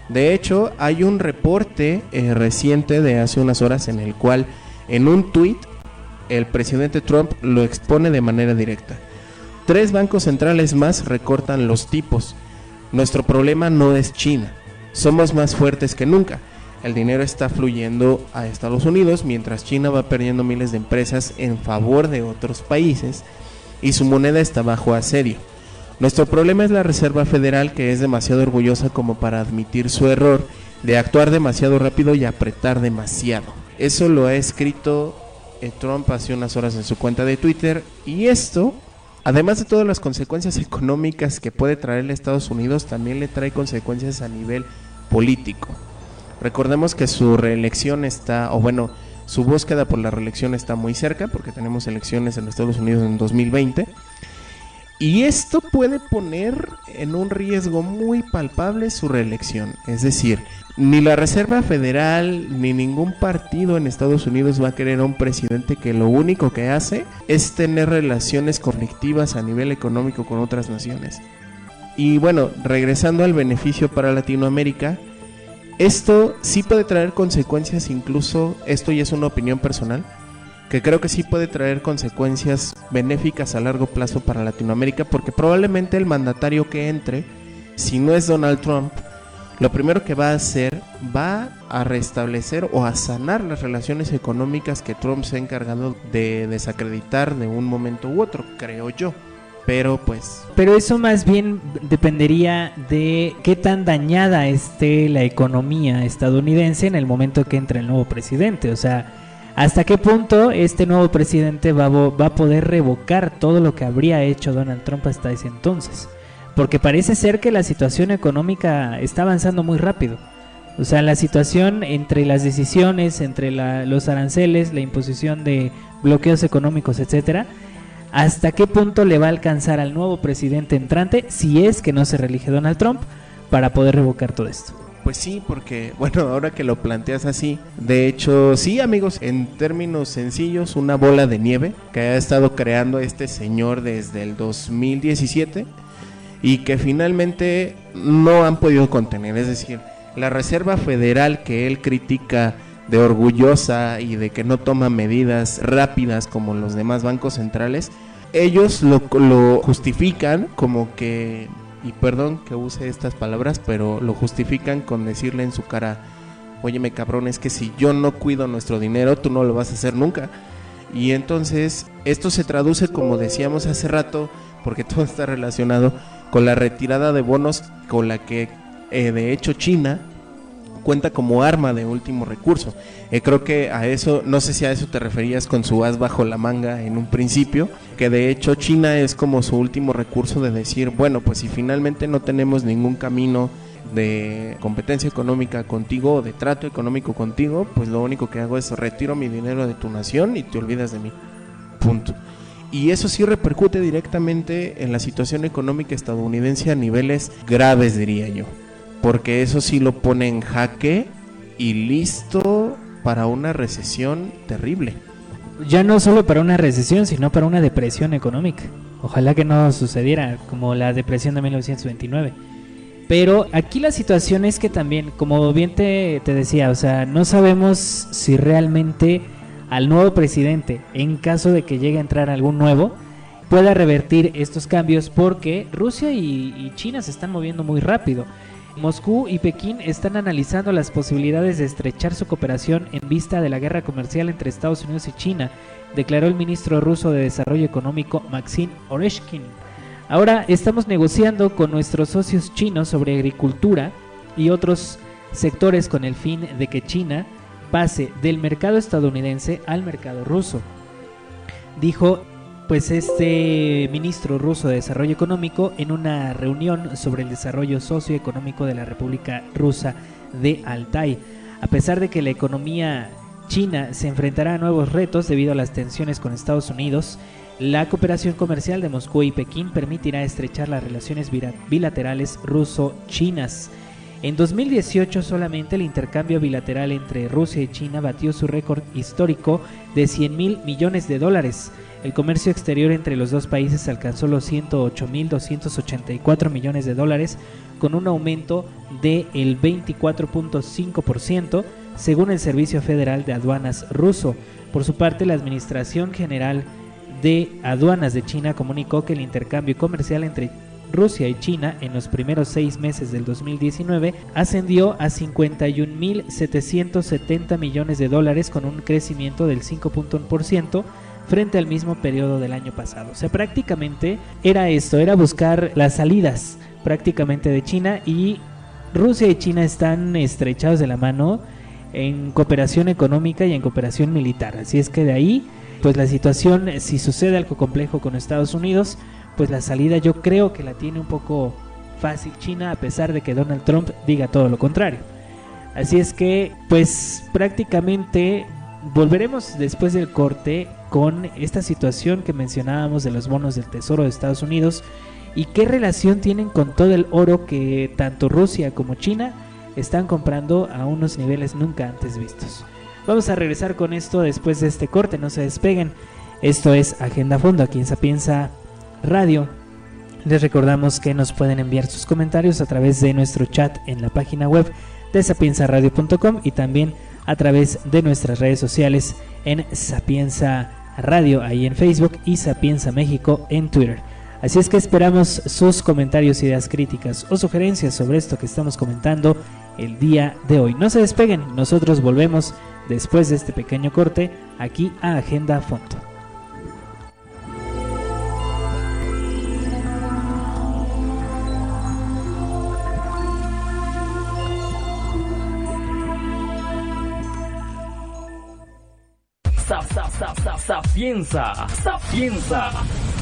De hecho, hay un reporte eh, reciente de hace unas horas en el cual en un tuit el presidente Trump lo expone de manera directa. tres bancos centrales más recortan los tipos. Nuestro problema no es China. Somos más fuertes que nunca. El dinero está fluyendo a Estados Unidos mientras China va perdiendo miles de empresas en favor de otros países y su moneda está bajo asedio. Nuestro problema es la Reserva Federal que es demasiado orgullosa como para admitir su error de actuar demasiado rápido y apretar demasiado. Eso lo ha escrito Trump hace unas horas en su cuenta de Twitter y esto, además de todas las consecuencias económicas que puede traerle a Estados Unidos, también le trae consecuencias a nivel político. Recordemos que su reelección está, o bueno, su búsqueda por la reelección está muy cerca, porque tenemos elecciones en Estados Unidos en 2020. Y esto puede poner en un riesgo muy palpable su reelección. Es decir, ni la Reserva Federal ni ningún partido en Estados Unidos va a querer a un presidente que lo único que hace es tener relaciones conflictivas a nivel económico con otras naciones. Y bueno, regresando al beneficio para Latinoamérica, esto sí puede traer consecuencias, incluso esto ya es una opinión personal, que creo que sí puede traer consecuencias benéficas a largo plazo para Latinoamérica, porque probablemente el mandatario que entre, si no es Donald Trump, lo primero que va a hacer va a restablecer o a sanar las relaciones económicas que Trump se ha encargado de desacreditar de un momento u otro, creo yo. Pero pues... Pero eso más bien dependería de qué tan dañada esté la economía estadounidense en el momento que entre el nuevo presidente. O sea, hasta qué punto este nuevo presidente va, va a poder revocar todo lo que habría hecho Donald Trump hasta ese entonces. Porque parece ser que la situación económica está avanzando muy rápido. O sea, la situación entre las decisiones, entre los aranceles, la imposición de bloqueos económicos, etcétera, hasta qué punto le va a alcanzar al nuevo presidente entrante, si es que no se reelige Donald Trump, para poder revocar todo esto. Pues sí, porque bueno, ahora que lo planteas así, de hecho, sí amigos, en términos sencillos, una bola de nieve que ha estado creando este señor desde el 2017 y que finalmente no han podido contener, es decir, la Reserva Federal que él critica de orgullosa y de que no toma medidas rápidas como los demás bancos centrales, ellos lo, lo justifican como que, y perdón que use estas palabras, pero lo justifican con decirle en su cara, óyeme cabrón, es que si yo no cuido nuestro dinero, tú no lo vas a hacer nunca. Y entonces esto se traduce, como decíamos hace rato, porque todo está relacionado con la retirada de bonos con la que eh, de hecho China cuenta como arma de último recurso. Eh, creo que a eso, no sé si a eso te referías con su as bajo la manga en un principio, que de hecho China es como su último recurso de decir, bueno, pues si finalmente no tenemos ningún camino de competencia económica contigo o de trato económico contigo, pues lo único que hago es retiro mi dinero de tu nación y te olvidas de mí. Punto. Y eso sí repercute directamente en la situación económica estadounidense a niveles graves, diría yo porque eso sí lo pone en jaque y listo para una recesión terrible. Ya no solo para una recesión, sino para una depresión económica. Ojalá que no sucediera como la depresión de 1929. Pero aquí la situación es que también, como bien te, te decía, o sea, no sabemos si realmente al nuevo presidente, en caso de que llegue a entrar algún nuevo, pueda revertir estos cambios porque Rusia y, China se están moviendo muy rápido. Moscú y Pekín están analizando las posibilidades de estrechar su cooperación en vista de la guerra comercial entre Estados Unidos y China, declaró el ministro ruso de Desarrollo Económico Maxim Oreshkin. Ahora estamos negociando con nuestros socios chinos sobre agricultura y otros sectores con el fin de que China pase del mercado estadounidense al mercado ruso, dijo pues este ministro ruso de Desarrollo Económico en una reunión sobre el desarrollo socioeconómico de la República Rusa de Altai. A pesar de que la economía china se enfrentará a nuevos retos debido a las tensiones con Estados Unidos, la cooperación comercial de Moscú y Pekín permitirá estrechar las relaciones bilaterales ruso-chinas. En 2018 solamente el intercambio bilateral entre Rusia y China batió su récord histórico de 100 mil millones de dólares. El comercio exterior entre los dos países alcanzó los 108.284 millones de dólares, con un aumento del 24.5%, según el Servicio Federal de Aduanas ruso. Por su parte, la Administración General de Aduanas de China comunicó que el intercambio comercial entre Rusia y China en los primeros seis meses del 2019 ascendió a 51.770 millones de dólares con un crecimiento del 5.1% frente al mismo periodo del año pasado. O sea, prácticamente era esto, era buscar las salidas prácticamente de China y Rusia y China están estrechados de la mano en cooperación económica y en cooperación militar. Así es que de ahí, pues la situación, si sucede algo complejo con Estados Unidos, pues la salida yo creo que la tiene un poco fácil China a pesar de que Donald Trump diga todo lo contrario. Así es que pues prácticamente volveremos después del corte con esta situación que mencionábamos de los bonos del Tesoro de Estados Unidos y qué relación tienen con todo el oro que tanto Rusia como China están comprando a unos niveles nunca antes vistos. Vamos a regresar con esto después de este corte, no se despeguen. Esto es Agenda Fondo aquí en Sapienza Radio. Les recordamos que nos pueden enviar sus comentarios a través de nuestro chat en la página web de sapiensaradio.com y también a través de nuestras redes sociales en Sapienza Radio, ahí en Facebook y Sapienza México en Twitter. Así es que esperamos sus comentarios, ideas críticas o sugerencias sobre esto que estamos comentando el día de hoy. No se despeguen, nosotros volvemos después de este pequeño corte aquí a Agenda Fondo. Sapienza, sapienza,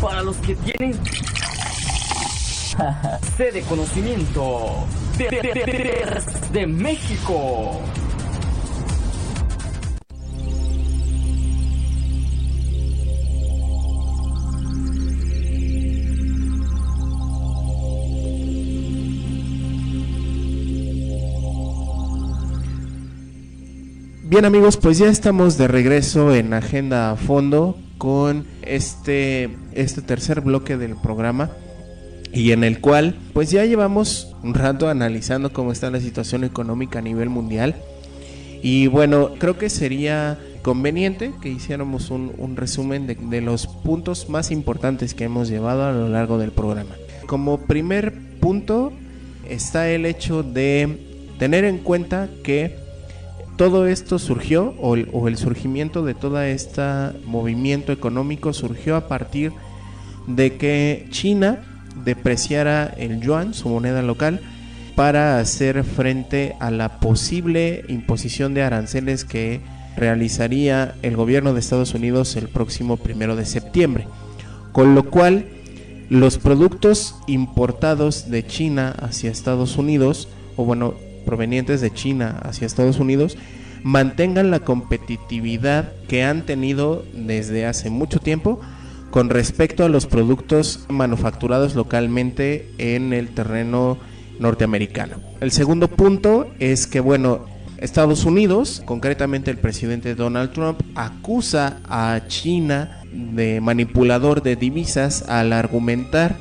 para los que tienen sede de conocimiento de, de, de, de México. Bien amigos, pues ya estamos de regreso en Agenda a Fondo con este, este tercer bloque del programa y en el cual pues ya llevamos un rato analizando cómo está la situación económica a nivel mundial y bueno, creo que sería conveniente que hiciéramos un, resumen de los puntos más importantes que hemos llevado a lo largo del programa. Como primer punto está el hecho de tener en cuenta que todo esto surgió, o el, surgimiento de todo este movimiento económico surgió a partir de que China depreciara el yuan, su moneda local, para hacer frente a la posible imposición de aranceles que realizaría el gobierno de Estados Unidos el próximo primero de septiembre. Con lo cual, los productos importados de China hacia Estados Unidos, o bueno, provenientes de China hacia Estados Unidos mantengan la competitividad que han tenido desde hace mucho tiempo con respecto a los productos manufacturados localmente en el terreno norteamericano. El segundo punto es que, bueno, Estados Unidos, concretamente el presidente Donald Trump, acusa a China de manipulador de divisas al argumentar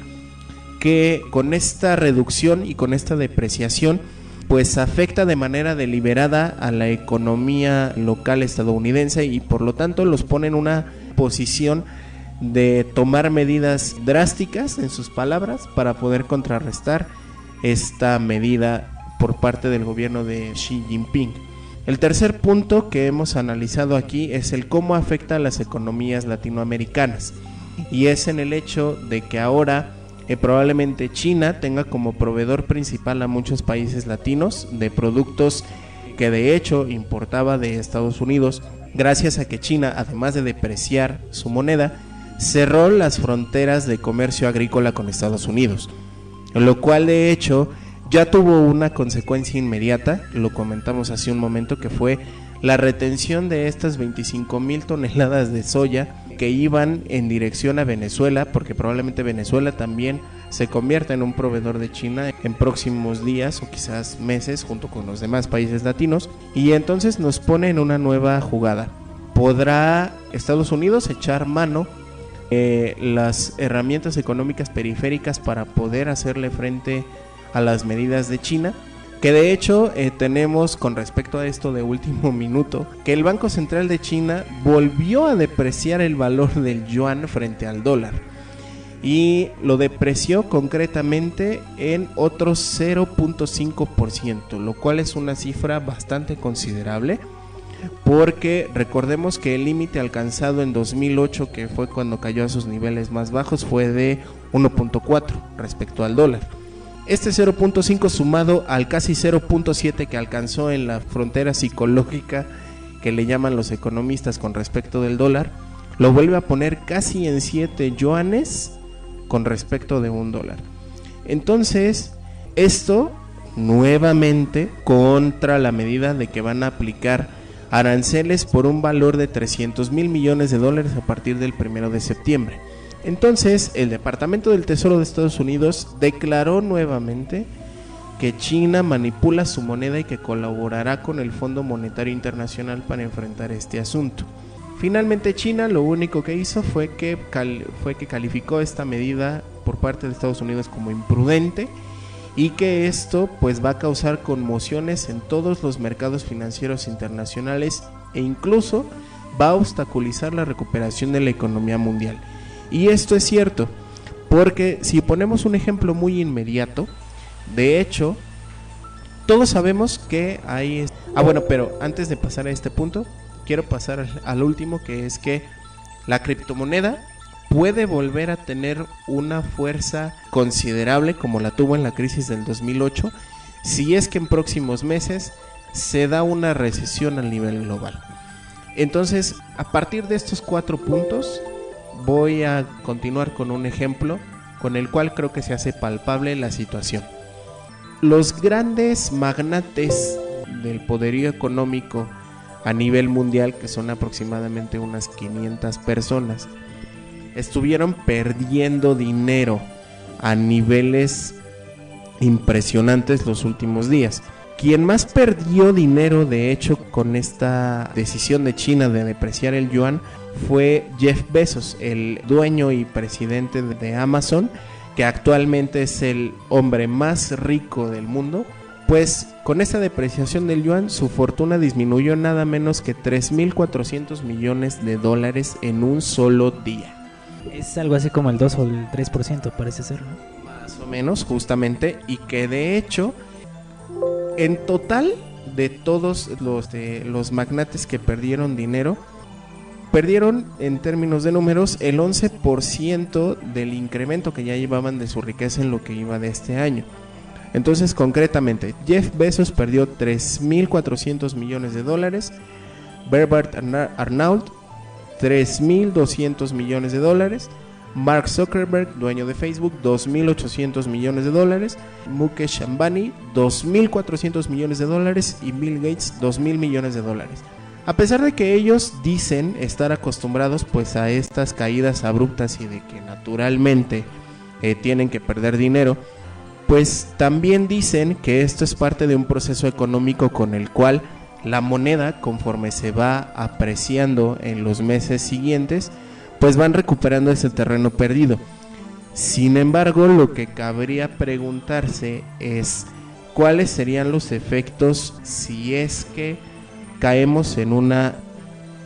que con esta reducción y con esta depreciación pues afecta de manera deliberada a la economía local estadounidense y por lo tanto los pone en una posición de tomar medidas drásticas, en sus palabras, para poder contrarrestar esta medida por parte del gobierno de Xi Jinping. El tercer punto que hemos analizado aquí es el cómo afecta a las economías latinoamericanas y es en el hecho de que ahora eh, probablemente China tenga como proveedor principal a muchos países latinos de productos que de hecho importaba de Estados Unidos, gracias a que China, además de depreciar su moneda, cerró las fronteras de comercio agrícola con Estados Unidos, lo cual de hecho ya tuvo una consecuencia inmediata, lo comentamos hace un momento, que fue la retención de estas 25 mil toneladas de soya que iban en dirección a Venezuela, porque probablemente Venezuela también se convierta en un proveedor de China en próximos días o quizás meses junto con los demás países latinos, y entonces nos pone en una nueva jugada. ¿Podrá Estados Unidos echar mano eh, las herramientas económicas periféricas para poder hacerle frente a las medidas de China? Que de hecho eh, tenemos con respecto a esto de último minuto, que el Banco Central de China volvió a depreciar el valor del yuan frente al dólar. Y lo depreció concretamente en otro 0.5%, lo cual es una cifra bastante considerable porque recordemos que el límite alcanzado en 2008, que fue cuando cayó a sus niveles más bajos, fue de 1.4 respecto al dólar. Este 0.5 sumado al casi 0.7 que alcanzó en la frontera psicológica que le llaman los economistas con respecto del dólar, lo vuelve a poner casi en 7 yuanes con respecto de un dólar. Entonces, esto nuevamente contra la medida de que van a aplicar aranceles por un valor de 300 mil millones de dólares a partir del primero de septiembre. Entonces, el Departamento del Tesoro de Estados Unidos declaró nuevamente que China manipula su moneda y que colaborará con el Fondo Monetario Internacional para enfrentar este asunto. Finalmente China lo único que hizo fue que, fue que calificó esta medida por parte de Estados Unidos como imprudente y que esto pues va a causar conmociones en todos los mercados financieros internacionales e incluso va a obstaculizar la recuperación de la economía mundial. Y esto es cierto, porque si ponemos un ejemplo muy inmediato, de hecho, todos sabemos que hay... Ah, bueno, pero antes de pasar a este punto, quiero pasar al último, que es que la criptomoneda puede volver a tener una fuerza considerable como la tuvo en la crisis del 2008 si es que en próximos meses se da una recesión a nivel global. Entonces, a partir de estos cuatro puntos, voy a continuar con un ejemplo con el cual creo que se hace palpable la situación. Los grandes magnates del poderío económico a nivel mundial, que son aproximadamente unas 500 personas, estuvieron perdiendo dinero a niveles impresionantes los últimos días. Quien más perdió dinero, de hecho, con esta decisión de China de depreciar el yuan fue Jeff Bezos, el dueño y presidente de Amazon, que actualmente es el hombre más rico del mundo. Pues con esta depreciación del yuan, su fortuna disminuyó nada menos que 3.400 millones de dólares en un solo día. Es algo así como el 2 o el 3%, parece ser, ¿no? Más o menos, justamente, y que de hecho, en total de todos los, de los magnates que perdieron dinero, perdieron en términos de números el 11% del incremento que ya llevaban de su riqueza en lo que iba de este año. Entonces, concretamente, Jeff Bezos perdió 3.400 millones de dólares, Berbert Arnault 3.200 millones de dólares. Mark Zuckerberg, dueño de Facebook, 2.800 millones de dólares. Mukesh Ambani, 2.400 millones de dólares. Y Bill Gates, 2.000 millones de dólares. A pesar de que ellos dicen estar acostumbrados pues a estas caídas abruptas y de que naturalmente eh, tienen que perder dinero, pues también dicen que esto es parte de un proceso económico con el cual la moneda conforme se va apreciando en los meses siguientes, pues van recuperando ese terreno perdido. Sin embargo, lo que cabría preguntarse es cuáles serían los efectos si es que caemos en una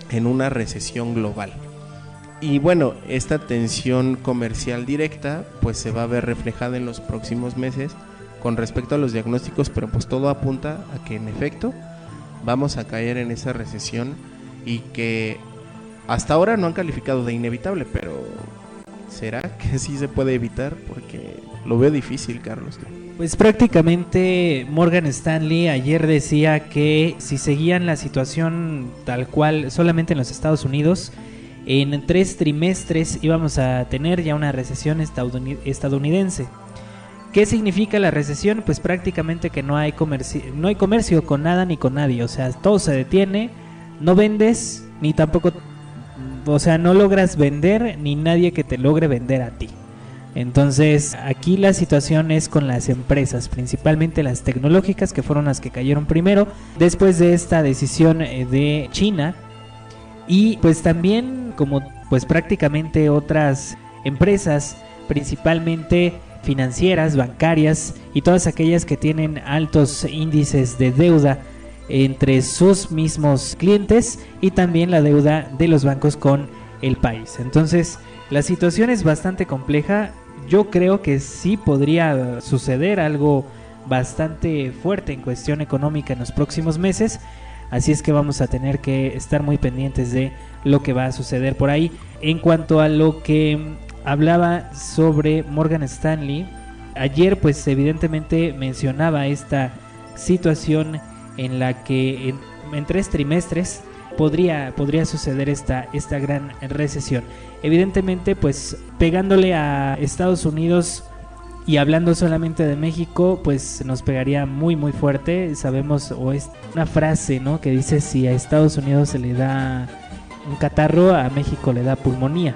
en una recesión global. Y bueno, esta tensión comercial directa pues se va a ver reflejada en los próximos meses con respecto a los diagnósticos, pero pues todo apunta a que en efecto vamos a caer en esa recesión y que hasta ahora no han calificado de inevitable, pero ¿será que sí se puede evitar? Porque lo veo difícil, Carlos. Pues prácticamente Morgan Stanley ayer decía que si seguían la situación tal cual solamente en los Estados Unidos, en tres trimestres íbamos a tener ya una recesión estadounidense. ¿Qué significa la recesión? Pues prácticamente que no hay comercio, no hay comercio con nada ni con nadie, o sea, todo se detiene, no vendes ni tampoco o sea, no logras vender ni nadie que te logre vender a ti. Entonces, aquí la situación es con las empresas, principalmente las tecnológicas que fueron las que cayeron primero después de esta decisión eh, de China y pues también como pues prácticamente otras empresas, principalmente financieras, bancarias y todas aquellas que tienen altos índices de deuda entre sus mismos clientes y también la deuda de los bancos con el país. Entonces, la situación es bastante compleja. Yo creo que sí podría suceder algo bastante fuerte en cuestión económica en los próximos meses. Así es que vamos a tener que estar muy pendientes de lo que va a suceder por ahí. En cuanto a lo que hablaba sobre Morgan Stanley, ayer pues evidentemente mencionaba esta situación en la que en, tres trimestres podría, podría suceder esta, esta gran recesión. Evidentemente pues pegándole a Estados Unidos y hablando solamente de México, pues nos pegaría muy muy fuerte. Sabemos, o es una frase, ¿no? Que dice si a Estados Unidos se le da un catarro, a México le da pulmonía.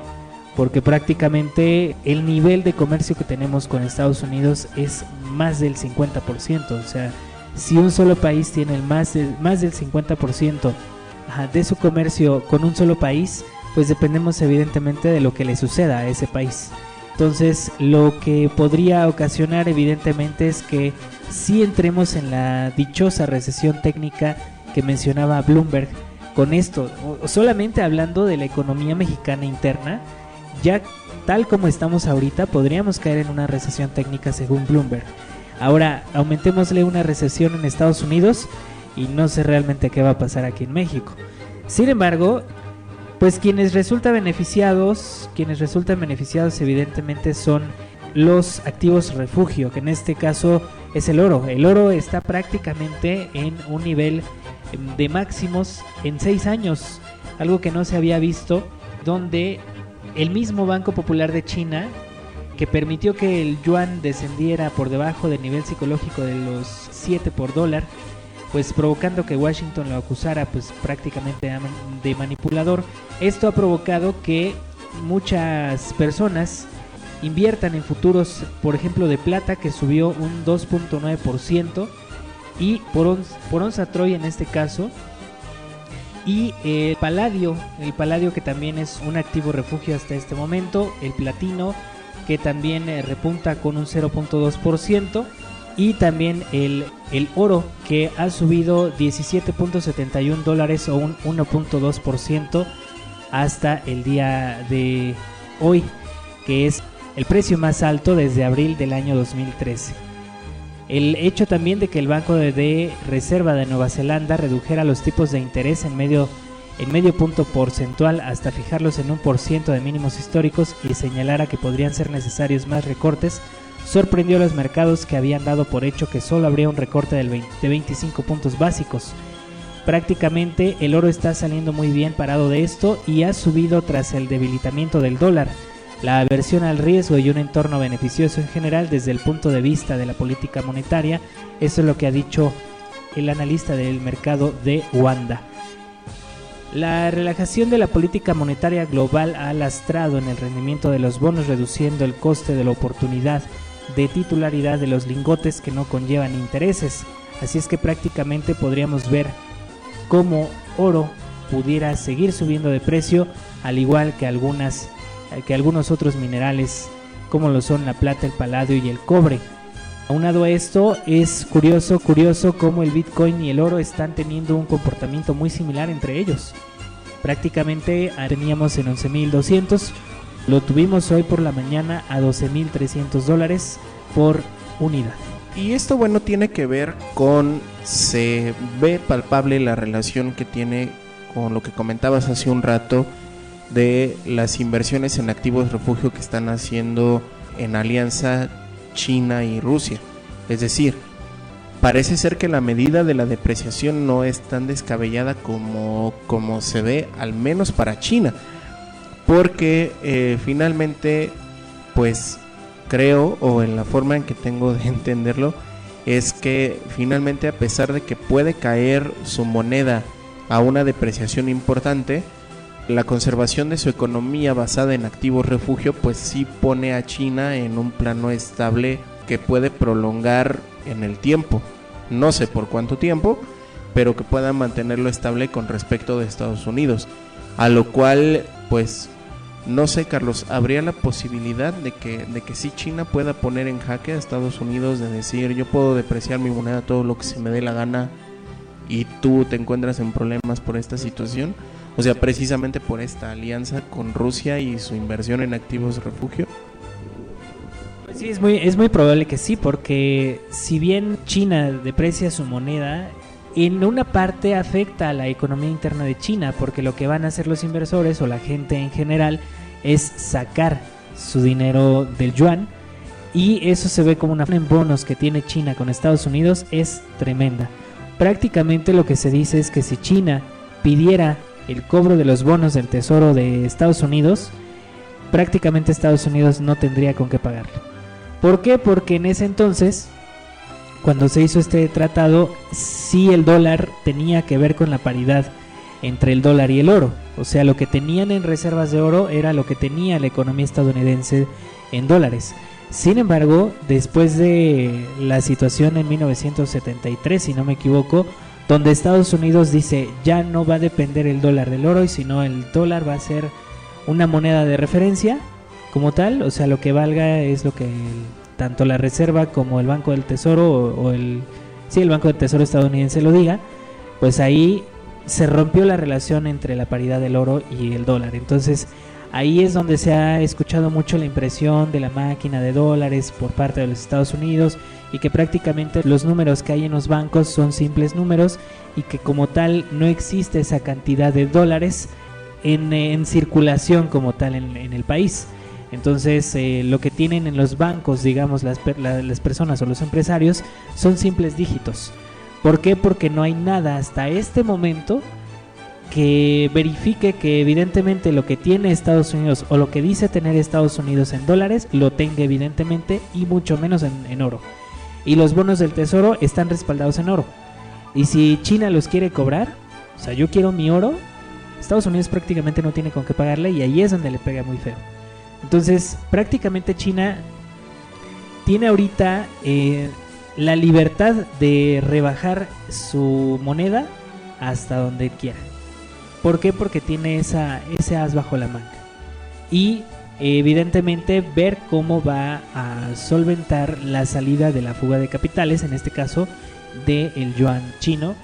Porque prácticamente el nivel de comercio que tenemos con Estados Unidos es más del 50%. O sea, si un solo país tiene más, más del 50% de su comercio con un solo país, pues dependemos evidentemente de lo que le suceda a ese país. Entonces, lo que podría ocasionar evidentemente es que si entremos en la dichosa recesión técnica que mencionaba Bloomberg, con esto, solamente hablando de la economía mexicana interna, ya tal como estamos ahorita, podríamos caer en una recesión técnica según Bloomberg. Ahora, aumentémosle una recesión en Estados Unidos y no sé realmente qué va a pasar aquí en México. Sin embargo, pues quienes resultan beneficiados, quienes resultan beneficiados evidentemente son los activos refugio, que en este caso es el oro. El oro está prácticamente en un nivel de máximos en seis años, algo que no se había visto, donde el mismo Banco Popular de China, que permitió que el yuan descendiera por debajo del nivel psicológico de los 7 por dólar, pues provocando que Washington lo acusara pues prácticamente de manipulador. Esto ha provocado que muchas personas inviertan en futuros, por ejemplo, de plata que subió un 2.9% y por, por onza Troy en este caso y el paladio, el paladio que también es un activo refugio hasta este momento, el platino que también eh, repunta con un 0.2% y también el, el oro que ha subido 17.71 dólares o un 1.2% hasta el día de hoy, que es el precio más alto desde abril del año 2013. El hecho también de que el Banco de Reserva de Nueva Zelanda redujera los tipos de interés en medio, en medio punto porcentual hasta fijarlos en un por ciento de mínimos históricos y señalara que podrían ser necesarios más recortes sorprendió a los mercados que habían dado por hecho que solo habría un recorte de 25 puntos básicos. Prácticamente el oro está saliendo muy bien parado de esto y ha subido tras el debilitamiento del dólar, la aversión al riesgo y un entorno beneficioso en general desde el punto de vista de la política monetaria. Eso es lo que ha dicho el analista del mercado de Wanda. La relajación de la política monetaria global ha lastrado en el rendimiento de los bonos reduciendo el coste de la oportunidad de titularidad de los lingotes que no conllevan intereses. Así es que prácticamente podríamos ver cómo oro pudiera seguir subiendo de precio, al igual que algunas que algunos otros minerales como lo son la plata, el paladio y el cobre. Aunado a esto, es curioso, curioso cómo el Bitcoin y el oro están teniendo un comportamiento muy similar entre ellos. Prácticamente teníamos en 11.200 lo tuvimos hoy por la mañana a 12.300 dólares por unidad. Y esto, bueno, tiene que ver con, se ve palpable la relación que tiene con lo que comentabas hace un rato de las inversiones en activos refugio que están haciendo en alianza China y Rusia. Es decir, parece ser que la medida de la depreciación no es tan descabellada como, como se ve, al menos para China porque eh, finalmente pues creo o en la forma en que tengo de entenderlo es que finalmente a pesar de que puede caer su moneda a una depreciación importante, la conservación de su economía basada en activos refugio pues sí pone a China en un plano estable que puede prolongar en el tiempo. No sé por cuánto tiempo, pero que pueda mantenerlo estable con respecto de Estados Unidos. A lo cual pues No sé, Carlos, ¿habría la posibilidad de que, de que sí China pueda poner en jaque a Estados Unidos de decir yo puedo depreciar mi moneda todo lo que se me dé la gana y tú te encuentras en problemas por esta situación? O sea, precisamente por esta alianza con Rusia y su inversión en activos refugio. Sí, es muy, es muy probable que sí, porque si bien China deprecia su moneda, en una parte afecta a la economía interna de China, porque lo que van a hacer los inversores o la gente en general es sacar su dinero del yuan y eso se ve como una en bonos que tiene China con Estados Unidos es tremenda. Prácticamente lo que se dice es que si China pidiera el cobro de los bonos del Tesoro de Estados Unidos, prácticamente Estados Unidos no tendría con qué pagarlo. ¿Por qué? Porque en ese entonces cuando se hizo este tratado, sí el dólar tenía que ver con la paridad entre el dólar y el oro. O sea, lo que tenían en reservas de oro era lo que tenía la economía estadounidense en dólares. Sin embargo, después de la situación en 1973, si no me equivoco, donde Estados Unidos dice ya no va a depender el dólar del oro, y sino el dólar va a ser una moneda de referencia como tal, o sea, lo que valga es lo que tanto la Reserva como el Banco del Tesoro o, el sí, el Banco del Tesoro estadounidense lo diga, pues ahí se rompió la relación entre la paridad del oro y el dólar. Entonces, ahí es donde se ha escuchado mucho la impresión de la máquina de dólares por parte de los Estados Unidos y que prácticamente los números que hay en los bancos son simples números y que como tal no existe esa cantidad de dólares en, circulación como tal en el país. Entonces, eh, lo que tienen en los bancos, digamos, las, las personas o los empresarios, son simples dígitos. ¿Por qué? Porque no hay nada hasta este momento que verifique que evidentemente lo que tiene Estados Unidos o lo que dice tener Estados Unidos en dólares lo tenga evidentemente y mucho menos en, en, oro. Y los bonos del tesoro están respaldados en oro. Y si China los quiere cobrar, o sea, yo quiero mi oro, Estados Unidos prácticamente no tiene con qué pagarle y ahí es donde le pega muy feo. Entonces, prácticamente China tiene ahorita eh, la libertad de rebajar su moneda hasta donde quiera. ¿Por qué? Porque tiene esa, ese as bajo la manga. Y evidentemente ver cómo va a solventar la salida de la fuga de capitales, en este caso del yuan chino,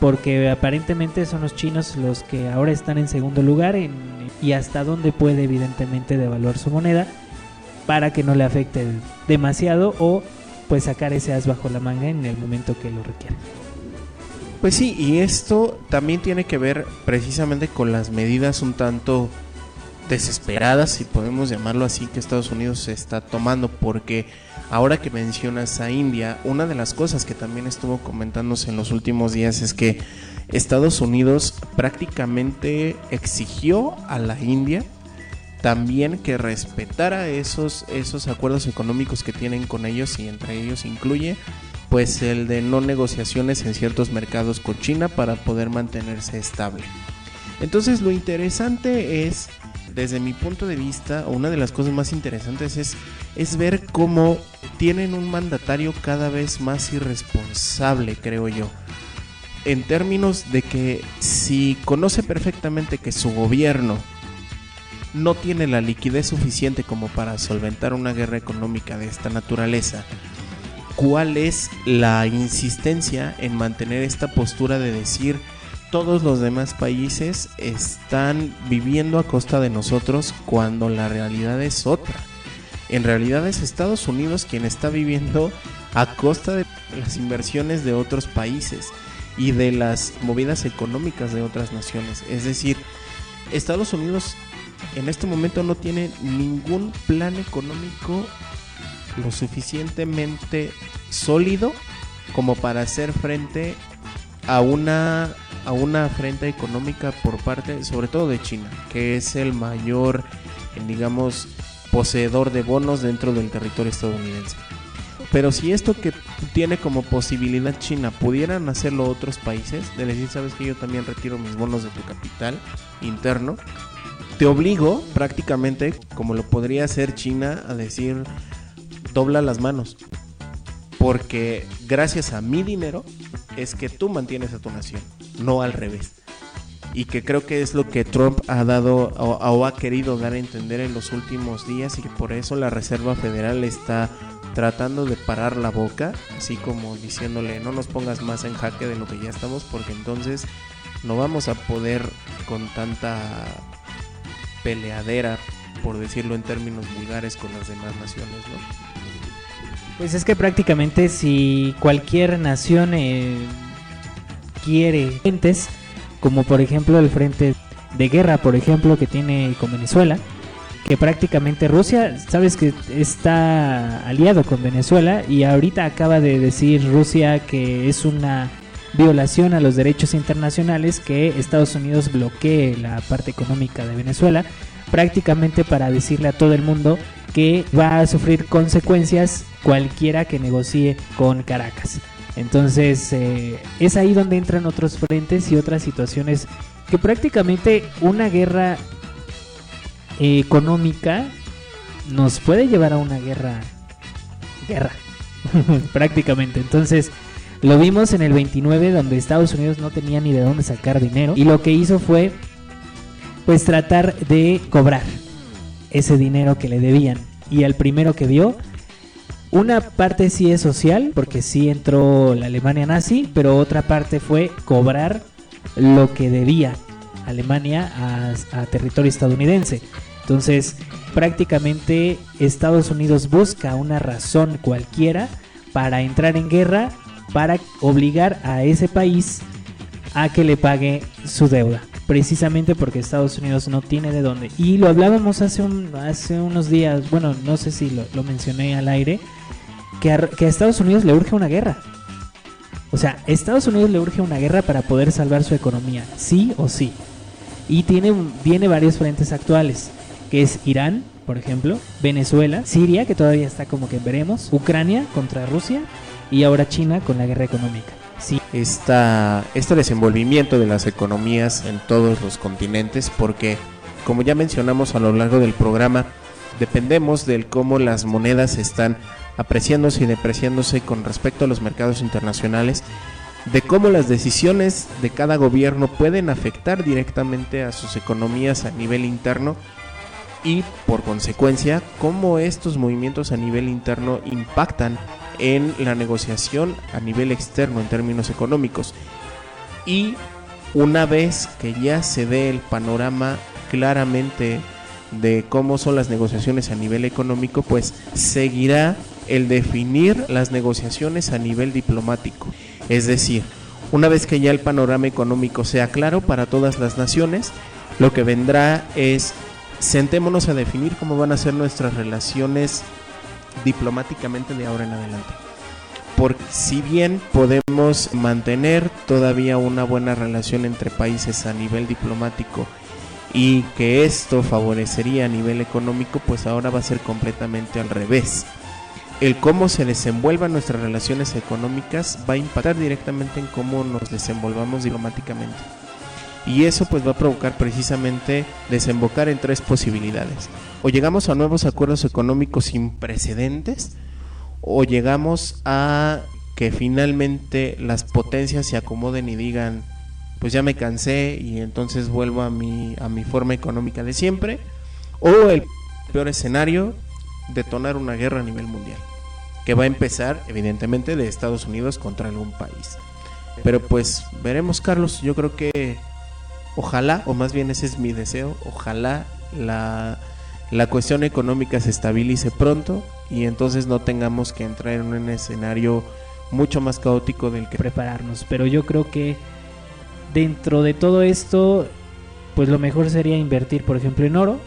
porque aparentemente son los chinos los que ahora están en segundo lugar en y hasta dónde puede evidentemente devaluar su moneda para que no le afecte demasiado o pues sacar ese as bajo la manga en el momento que lo requiera. Pues sí, y esto también tiene que ver precisamente con las medidas un tanto desesperadas, si podemos llamarlo así, que Estados Unidos está tomando, porque ahora que mencionas a India, una de las cosas que también estuvo comentándose en los últimos días es que Estados Unidos prácticamente exigió a la India también que respetara esos, esos acuerdos económicos que tienen con ellos y entre ellos incluye pues el de no negociaciones en ciertos mercados con China para poder mantenerse estable. Entonces lo interesante es, desde mi punto de vista, una de las cosas más interesantes es, es ver cómo tienen un mandatario cada vez más irresponsable, creo yo en términos de que si conoce perfectamente que su gobierno no tiene la liquidez suficiente como para solventar una guerra económica de esta naturaleza, ¿cuál es la insistencia en mantener esta postura de decir todos los demás países están viviendo a costa de nosotros cuando la realidad es otra? En realidad es Estados Unidos quien está viviendo a costa de las inversiones de otros países y de las movidas económicas de otras naciones. Es decir, Estados Unidos en este momento no tiene ningún plan económico lo suficientemente sólido como para hacer frente a una a una afrenta económica por parte sobre todo de China, que es el mayor digamos poseedor de bonos dentro del territorio estadounidense. Pero si esto que tiene como posibilidad China pudieran hacerlo otros países, de decir, sabes que yo también retiro mis bonos de tu capital interno, te obligo prácticamente, como lo podría hacer China, a decir, dobla las manos. Porque gracias a mi dinero es que tú mantienes a tu nación, no al revés. y que creo que es lo que Trump ha dado o, o, ha querido dar a entender en los últimos días y que por eso la Reserva Federal está tratando de parar la boca, así como diciéndole no nos pongas más en jaque de lo que ya estamos porque entonces no vamos a poder con tanta peleadera, por decirlo en términos vulgares, con las demás naciones, ¿no? Pues es que prácticamente si cualquier nación eh, quiere frentes, como por ejemplo el frente de guerra, por ejemplo, que tiene con Venezuela, que prácticamente Rusia, sabes que está aliado con Venezuela y ahorita acaba de decir Rusia que es una violación a los derechos internacionales que Estados Unidos bloquee la parte económica de Venezuela, prácticamente para decirle a todo el mundo que va a sufrir consecuencias cualquiera que negocie con Caracas. Entonces eh, es ahí donde entran otros frentes y otras situaciones que prácticamente una guerra económica nos puede llevar a una guerra guerra prácticamente. Entonces lo vimos en el 29 donde Estados Unidos no tenía ni de dónde sacar dinero y lo que hizo fue pues tratar de cobrar ese dinero que le debían. Y el primero que vio una parte sí es social porque sí entró la Alemania nazi pero otra parte fue cobrar lo que debía Alemania a, a territorio estadounidense entonces, prácticamente Estados Unidos busca una razón cualquiera para entrar en guerra, para obligar a ese país a que le pague su deuda. Precisamente porque Estados Unidos no tiene de dónde. Y lo hablábamos hace, un, hace unos días, bueno, no sé si lo, mencioné al aire, que a, Estados Unidos le urge una guerra. O sea, Estados Unidos le urge una guerra para poder salvar su economía, sí o sí. Y tiene, tiene varios frentes actuales que es Irán, por ejemplo, Venezuela, Siria, que todavía está como que veremos, Ucrania contra Rusia y ahora China con la guerra económica. Sí. Esta, este desenvolvimiento de las economías en todos los continentes, porque como ya mencionamos a lo largo del programa, dependemos del cómo las monedas están apreciándose y depreciándose con respecto a los mercados internacionales, de cómo las decisiones de cada gobierno pueden afectar directamente a sus economías a nivel interno y por consecuencia cómo estos movimientos a nivel interno impactan en la negociación a nivel externo en términos económicos. Y una vez que ya se dé el panorama claramente de cómo son las negociaciones a nivel económico, pues seguirá el definir las negociaciones a nivel diplomático. Es decir, una vez que ya el panorama económico sea claro para todas las naciones, lo que vendrá es sentémonos a definir cómo van a ser nuestras relaciones diplomáticamente de ahora en adelante. Porque si bien podemos mantener todavía una buena relación entre países a nivel diplomático y que esto favorecería a nivel económico, pues ahora va a ser completamente al revés. El cómo se desenvuelvan nuestras relaciones económicas va a impactar directamente en cómo nos desenvolvamos diplomáticamente. Y eso pues va a provocar precisamente desembocar en tres posibilidades. O llegamos a nuevos acuerdos económicos sin precedentes, o llegamos a que finalmente las potencias se acomoden y digan, pues ya me cansé y entonces vuelvo a mi, a mi forma económica de siempre, o el peor escenario, detonar una guerra a nivel mundial, que va a empezar evidentemente de Estados Unidos contra algún país. Pero pues veremos Carlos, yo creo que ojalá, o más bien ese es mi deseo, ojalá la, la cuestión económica se estabilice pronto y entonces no tengamos que entrar en un escenario mucho más caótico del que prepararnos. Pero yo creo que dentro de todo esto, pues lo mejor sería invertir, por ejemplo, en oro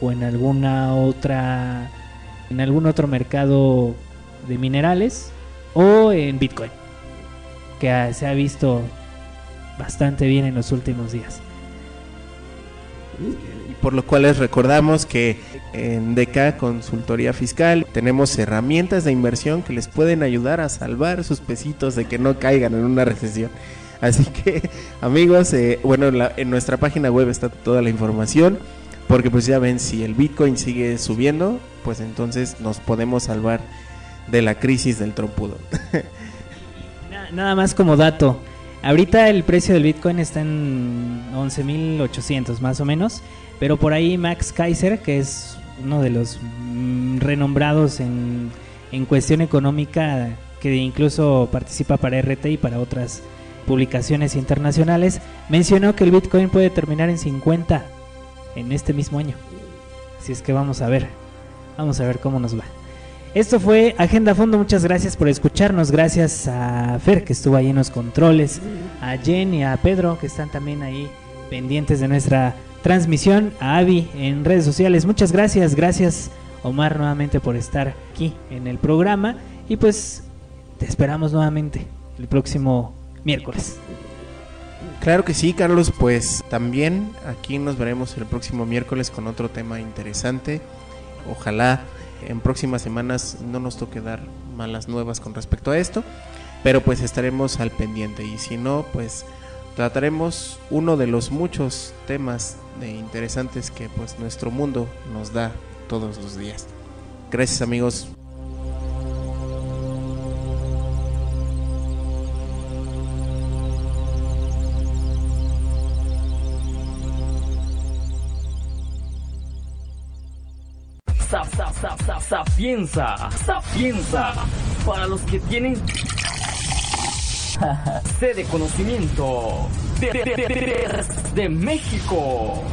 o en alguna otra, en algún otro mercado de minerales o en Bitcoin, que se ha visto bastante bien en los últimos días. Y por lo cual les recordamos que en DK Consultoría Fiscal tenemos herramientas de inversión que les pueden ayudar a salvar sus pesitos de que no caigan en una recesión. Así que amigos, eh, bueno, la, en nuestra página web está toda la información, porque pues ya ven, si el Bitcoin sigue subiendo, pues entonces nos podemos salvar de la crisis del trompudo. Nada más como dato, Ahorita el precio del Bitcoin está en 11.800 más o menos, pero por ahí Max Kaiser, que es uno de los mm, renombrados en, en cuestión económica, que incluso participa para RT y para otras publicaciones internacionales, mencionó que el Bitcoin puede terminar en 50 en este mismo año. Así es que vamos a ver, vamos a ver cómo nos va. Esto fue Agenda Fondo, muchas gracias por escucharnos, gracias a Fer que estuvo ahí en los controles, a Jen y a Pedro que están también ahí pendientes de nuestra transmisión, a Avi en redes sociales, muchas gracias, gracias Omar nuevamente por estar aquí en el programa. Y pues te esperamos nuevamente el próximo miércoles. Claro que sí, Carlos, pues también aquí nos veremos el próximo miércoles con otro tema interesante. Ojalá en próximas semanas no nos toque dar malas nuevas con respecto a esto, pero pues estaremos al pendiente y si no, pues trataremos uno de los muchos temas interesantes que pues nuestro mundo nos da todos los días. Gracias amigos. Sap, sap, sap, sap, sapienza, sapienza. Para los que tienen sede conocimiento de, de, de México.